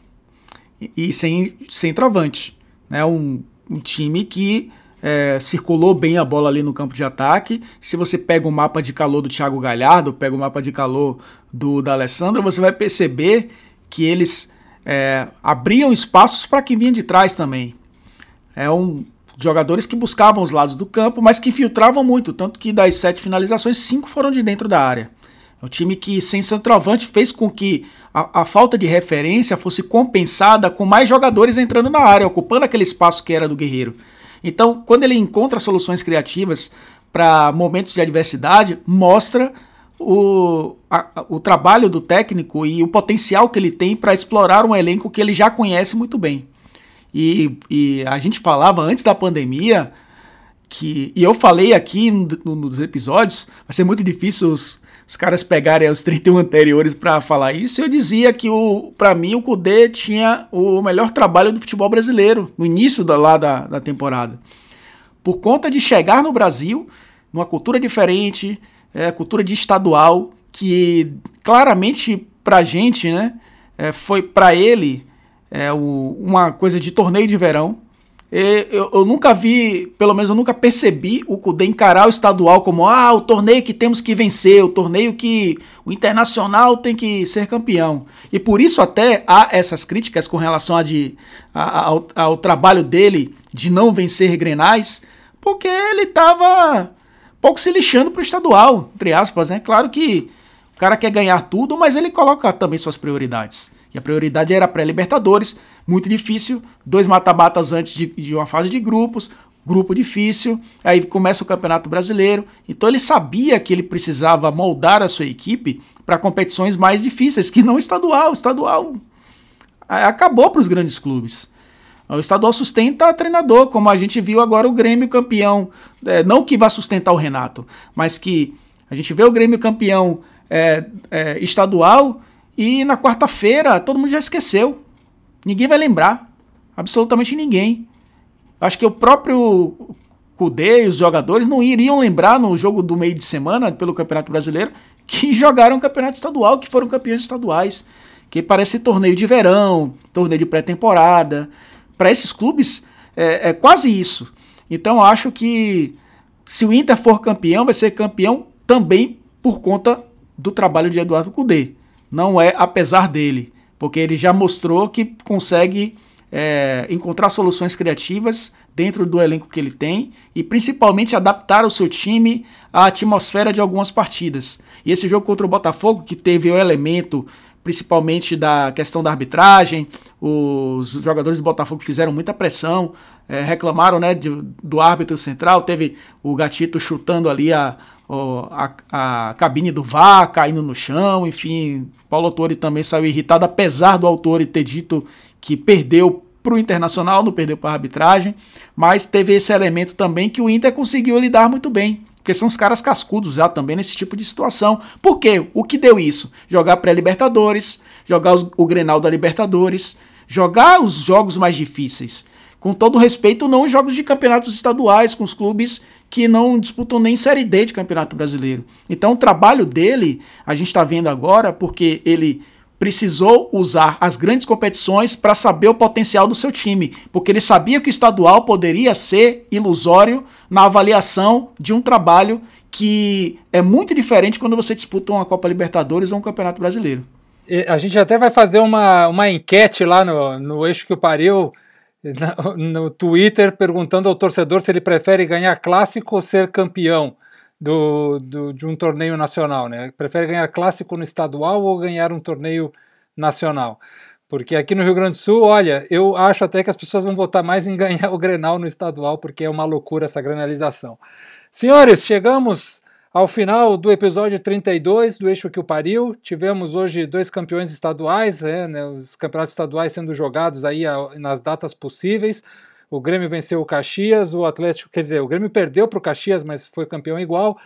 e sem centroavante. Né? Um, um time que é, circulou bem a bola ali no campo de ataque. Se você pega o mapa de calor do Thiago Galhardo, pega o mapa de calor do da Alessandra, você vai perceber que eles é, abriam espaços para quem vinha de trás também. É um jogadores que buscavam os lados do campo, mas que filtravam muito, tanto que das sete finalizações, cinco foram de dentro da área. É um time que, sem centroavante, fez com que a, a, falta de referência fosse compensada com mais jogadores entrando na área, ocupando aquele espaço que era do Guerreiro. Então, quando ele encontra soluções criativas para momentos de adversidade, mostra o, a, o trabalho do técnico e o potencial que ele tem para explorar um elenco que ele já conhece muito bem. E, e a gente falava antes da pandemia que. E eu falei aqui nos episódios, vai ser muito difícil os, os caras pegarem os 31 anteriores para falar isso. Eu dizia que, para mim, o Kudê tinha o melhor trabalho do futebol brasileiro no início da, lá da, da temporada. Por conta de chegar no Brasil, numa cultura diferente, é, cultura de estadual, que claramente pra gente, né, é, foi para ele é, o, uma coisa de torneio de verão. Eu, eu, nunca vi, pelo menos eu nunca percebi o Cudê encarar o estadual como ah, o torneio que temos que vencer, o torneio que o internacional tem que ser campeão. E por isso até há essas críticas com relação a de, a, ao, ao trabalho dele de não vencer Grenais, porque ele estava pouco se lixando para o estadual, entre aspas, né? Claro que o cara quer ganhar tudo, mas ele coloca também suas prioridades. E a prioridade era pré-Libertadores, muito difícil, dois mata-matas antes de, de uma fase de grupos, grupo difícil, aí começa o Campeonato Brasileiro. Então ele sabia que ele precisava moldar a sua equipe para competições mais difíceis, que não estadual. Estadual acabou para os grandes clubes. O estadual sustenta treinador, como a gente viu agora o Grêmio campeão. É, não que vá sustentar o Renato, mas que a gente vê o Grêmio campeão é, é, estadual e na quarta-feira todo mundo já esqueceu. Ninguém vai lembrar. Absolutamente ninguém. Acho que o próprio Cudê e os jogadores não iriam lembrar no jogo do meio de semana pelo Campeonato Brasileiro que jogaram o Campeonato Estadual, que foram campeões estaduais. Que parece torneio de verão, torneio de pré-temporada. Para esses clubes é, é quase isso. Então acho que se o Inter for campeão, vai ser campeão também por conta do trabalho de Eduardo Cudê. Não é apesar dele, porque ele já mostrou que consegue é, encontrar soluções criativas dentro do elenco que ele tem e principalmente adaptar o seu time à atmosfera de algumas partidas. E esse jogo contra o Botafogo, que teve o elemento principalmente da questão da arbitragem, os jogadores do Botafogo fizeram muita pressão, é, reclamaram né, de, do árbitro central, teve o Gatito chutando ali a, a, a, cabine do VAR caindo no chão, enfim. Paulo Autori também saiu irritado, apesar do Autori ter dito que perdeu para o Internacional, não perdeu para a arbitragem, mas teve esse elemento também que o Inter conseguiu lidar muito bem. Porque são os caras cascudos já também nesse tipo de situação. Por quê? O que deu isso? Jogar pré-Libertadores, jogar os, o Grenal da Libertadores, jogar os jogos mais difíceis. Com todo respeito, não os jogos de campeonatos estaduais com os clubes que não disputam nem Série D de Campeonato Brasileiro. Então, o trabalho dele, a gente está vendo agora, porque ele precisou usar as grandes competições para saber o potencial do seu time, porque ele sabia que o estadual poderia ser ilusório na avaliação de um trabalho que é muito diferente quando você disputa uma Copa Libertadores ou um Campeonato Brasileiro. A gente até vai fazer uma, uma enquete lá no, no Eixo que o Pariu no Twitter perguntando ao torcedor se ele prefere ganhar clássico ou ser campeão do, do, de um torneio nacional, né? Prefere ganhar clássico no estadual ou ganhar um torneio nacional? Porque aqui no Rio Grande do Sul, olha, eu acho até que as pessoas vão votar mais em ganhar o Grenal no estadual, porque é uma loucura essa granalização. Senhores, chegamos ao final do episódio 32 do Eixo que o Pariu, tivemos hoje dois campeões estaduais, é, né, os campeonatos estaduais sendo jogados aí nas datas possíveis. O Grêmio venceu o Caxias, o Atlético, quer dizer, o Grêmio perdeu para o Caxias, mas foi campeão igual.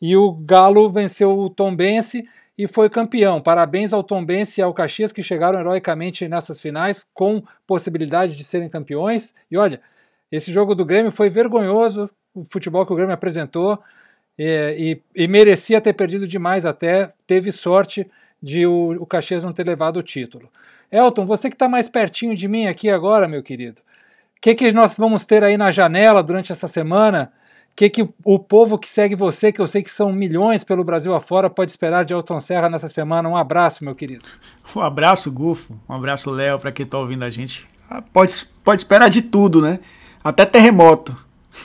E o Galo venceu o Tombense e foi campeão. Parabéns ao Tombense e ao Caxias que chegaram heroicamente nessas finais com possibilidade de serem campeões. E olha, esse jogo do Grêmio foi vergonhoso, o futebol que o Grêmio apresentou. É, e, e, merecia ter perdido demais até, teve sorte de o, o Caxias não ter levado o título. Elton, você que está mais pertinho de mim aqui agora, meu querido, o que, que nós vamos ter aí na janela durante essa semana? O que, que o povo que segue você, que eu sei que são milhões pelo Brasil afora, pode esperar de Elton Serra nessa semana? Um abraço, meu querido. Um abraço, Gufo. Um abraço, Léo, para quem está ouvindo a gente. Ah, pode, pode esperar de tudo, né? Até terremoto.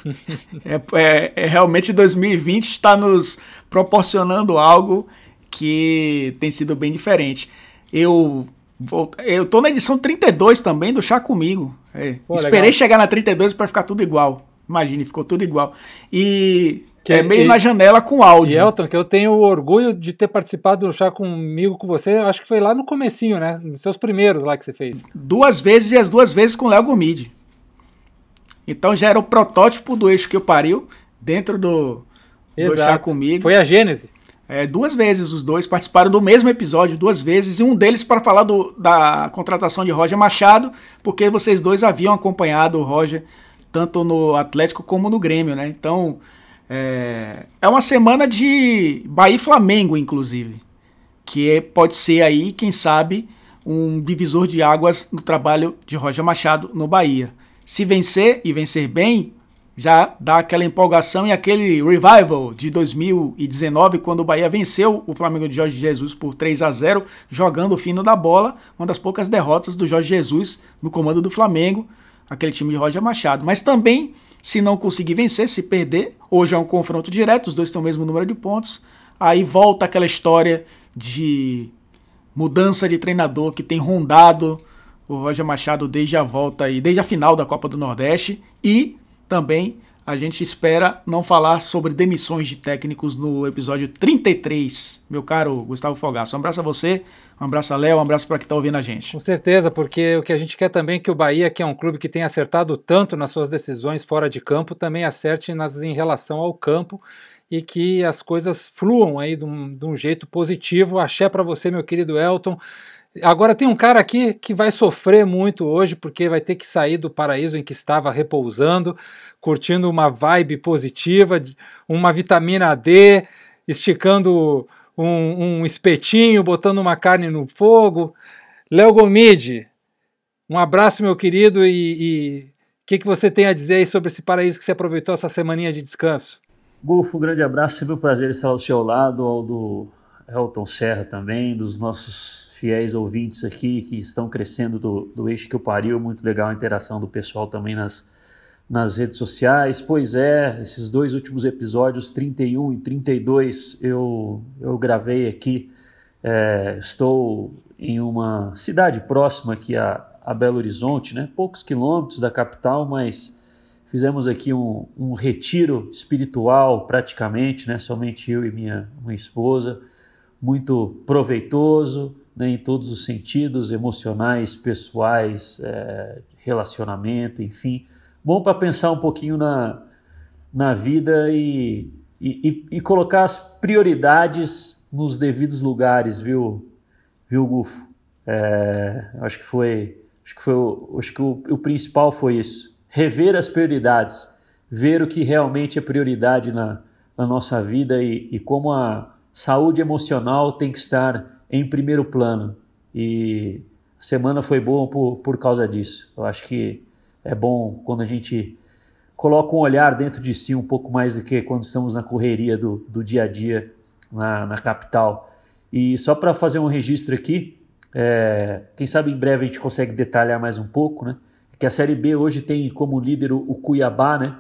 é, é, é, realmente 2020 está nos proporcionando algo que tem sido bem diferente. Eu vou, eu tô na edição 32 também do Chá Comigo. É, Pô, esperei legal. chegar na 32 para ficar tudo igual. Imagine, ficou tudo igual. E que é meio e, na janela com áudio. E Elton, que eu tenho orgulho de ter participado do chá comigo com você, acho que foi lá no comecinho, né? Nos seus primeiros lá que você fez. Duas vezes e as duas vezes com o Léo Gomide. Então já era o protótipo do eixo que eu pariu dentro do, do Chá Comigo. Foi a Gênese. É, duas vezes os dois participaram do mesmo episódio, duas vezes, e um deles para falar do, da contratação de Roger Machado, porque vocês dois haviam acompanhado o Roger tanto no Atlético como no Grêmio, né? Então é, é uma semana de Bahia e Flamengo, inclusive, que é, pode ser aí, quem sabe, um divisor de águas no trabalho de Roger Machado no Bahia. Se vencer e vencer bem, já dá aquela empolgação e aquele revival de 2019, quando o Bahia venceu o Flamengo de Jorge Jesus por 3 a 0 jogando o fino da bola, uma das poucas derrotas do Jorge Jesus no comando do Flamengo, aquele time de Roger Machado. Mas também, se não conseguir vencer, se perder, hoje é um confronto direto, os dois têm o mesmo número de pontos, aí volta aquela história de mudança de treinador que tem rondado o Roger Machado desde a volta e desde a final da Copa do Nordeste e também a gente espera não falar sobre demissões de técnicos no episódio 33, meu caro Gustavo Fogaço. Um abraço a você, um abraço a Léo, um abraço para quem está ouvindo a gente. Com certeza, porque o que a gente quer também é que o Bahia, que é um clube que tem acertado tanto nas suas decisões fora de campo, também acerte nas em relação ao campo e que as coisas fluam aí de um, de um jeito positivo. Axé para você, meu querido Elton. Agora tem um cara aqui que vai sofrer muito hoje porque vai ter que sair do paraíso em que estava repousando, curtindo uma vibe positiva, uma vitamina D, esticando um, um espetinho, botando uma carne no fogo. Léo Gomide, um abraço, meu querido, e o que, que você tem a dizer aí sobre esse paraíso que você aproveitou essa semaninha de descanso? Gulfo, um grande abraço, sempre um prazer estar ao seu lado, ao do Elton Serra também, dos nossos fiéis ouvintes aqui que estão crescendo do, do Eixo que eu pariu. Muito legal a interação do pessoal também nas, nas redes sociais. Pois é, esses dois últimos episódios, 31 e 32, eu, eu gravei aqui. É, estou em uma cidade próxima aqui a, a Belo Horizonte, né? poucos quilômetros da capital, mas fizemos aqui um, um retiro espiritual praticamente, né? somente eu e minha, minha esposa, muito proveitoso, né, em todos os sentidos, emocionais, pessoais, é, relacionamento, enfim. Bom para pensar um pouquinho na, na vida e, e, e, colocar as prioridades nos devidos lugares, viu, viu Gufo? É, acho que foi, acho que foi, acho que o, o principal foi isso, rever as prioridades, ver o que realmente é prioridade na, na nossa vida e, e como a saúde emocional tem que estar em primeiro plano. E a semana foi boa por, por causa disso. Eu acho que é bom quando a gente coloca um olhar dentro de si um pouco mais do que quando estamos na correria do, do dia a dia na, na capital. E só para fazer um registro aqui, é, quem sabe em breve a gente consegue detalhar mais um pouco, né? Que a Série B hoje tem como líder o, Cuiabá, né?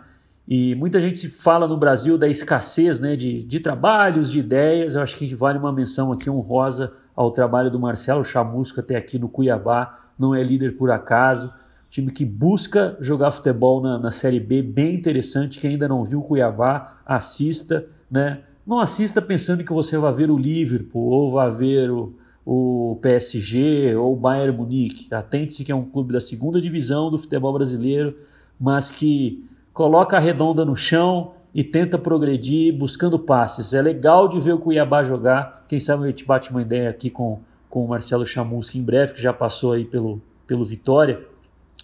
E muita gente se fala no Brasil da escassez né, de, de trabalhos, de ideias. Eu acho que vale uma menção aqui honrosa ao trabalho do Marcelo Chamusca até aqui no Cuiabá. Não é líder por acaso. Time que busca jogar futebol na, na Série B, bem interessante. Quem ainda não viu o Cuiabá, assista. Né? Não assista pensando que você vai ver o Liverpool ou vai ver o, o PSG ou o Bayern Munique. Atente-se que é um clube da segunda divisão do futebol brasileiro, mas que coloca a redonda no chão e tenta progredir buscando passes. É legal de ver o Cuiabá jogar. Quem sabe a gente bate uma ideia aqui com, com o Marcelo Chamusca em breve, que já passou aí pelo, pelo Vitória.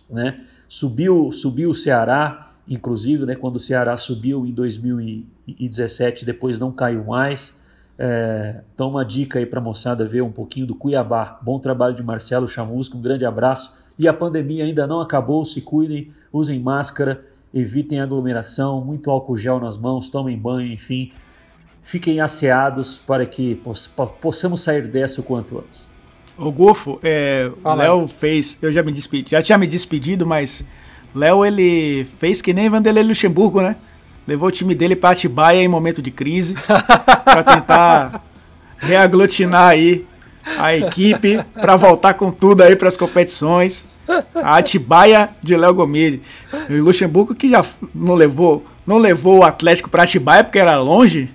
Né? Subiu, subiu o Ceará, inclusive, né? quando o Ceará subiu em 2017, depois não caiu mais. É, então, uma dica aí para a moçada ver um pouquinho do Cuiabá. Bom trabalho de Marcelo Chamusca, um grande abraço. E a pandemia ainda não acabou, se cuidem, usem máscara evitem aglomeração, muito álcool gel nas mãos, tomem banho, enfim. Fiquem asseados para que possamos sair dessa o quanto antes. O Gufo, é, Léo fez, eu já me despedi, já tinha me despedido, mas Léo ele fez que nem Vanderlei Luxemburgo, né? Levou o time dele para Atibaia em momento de crise para tentar reaglutinar aí a equipe para voltar com tudo aí para as competições. A Atibaia de Léo Gomide. O Luxemburgo que já não levou, não levou o Atlético para Atibaia porque era longe,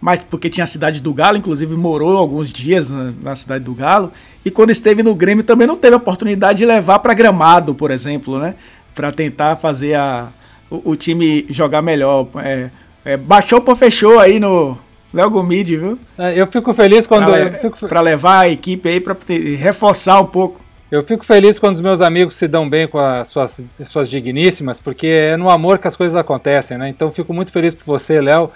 mas porque tinha a cidade do Galo, inclusive morou alguns dias na, na cidade do Galo. E quando esteve no Grêmio também não teve a oportunidade de levar para Gramado, por exemplo, né? para tentar fazer a, o, o, time jogar melhor. É, é, baixou por fechou aí no Léo Gomide, viu? É, eu fico feliz quando. Para fico... levar a equipe aí, para reforçar um pouco. Eu fico feliz quando os meus amigos se dão bem com as suas, suas digníssimas, porque é no amor que as coisas acontecem, né? Então fico muito feliz por você, Léo,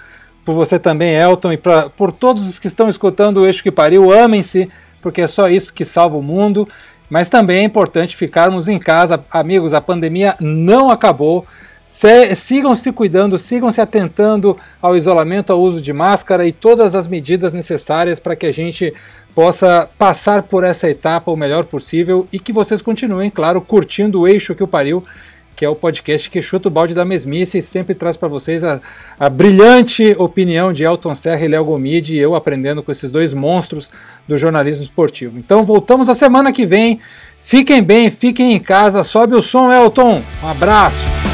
por você também, Elton, e pra, por todos os que estão escutando o Eixo que Pariu. Amem-se, porque é só isso que salva o mundo. Mas também é importante ficarmos em casa. Amigos, a pandemia não acabou. Se, sigam se cuidando, sigam se atentando ao isolamento, ao uso de máscara e todas as medidas necessárias para que a gente possa passar por essa etapa o melhor possível e que vocês continuem, claro, curtindo o eixo que o pariu, que é o podcast que chuta o balde da mesmice e sempre traz para vocês a, a, brilhante opinião de Elton Serra e Léo Gomide e eu aprendendo com esses dois monstros do jornalismo esportivo. Então voltamos a semana que vem. Fiquem bem, fiquem em casa. Sobe o som, Elton. Um abraço.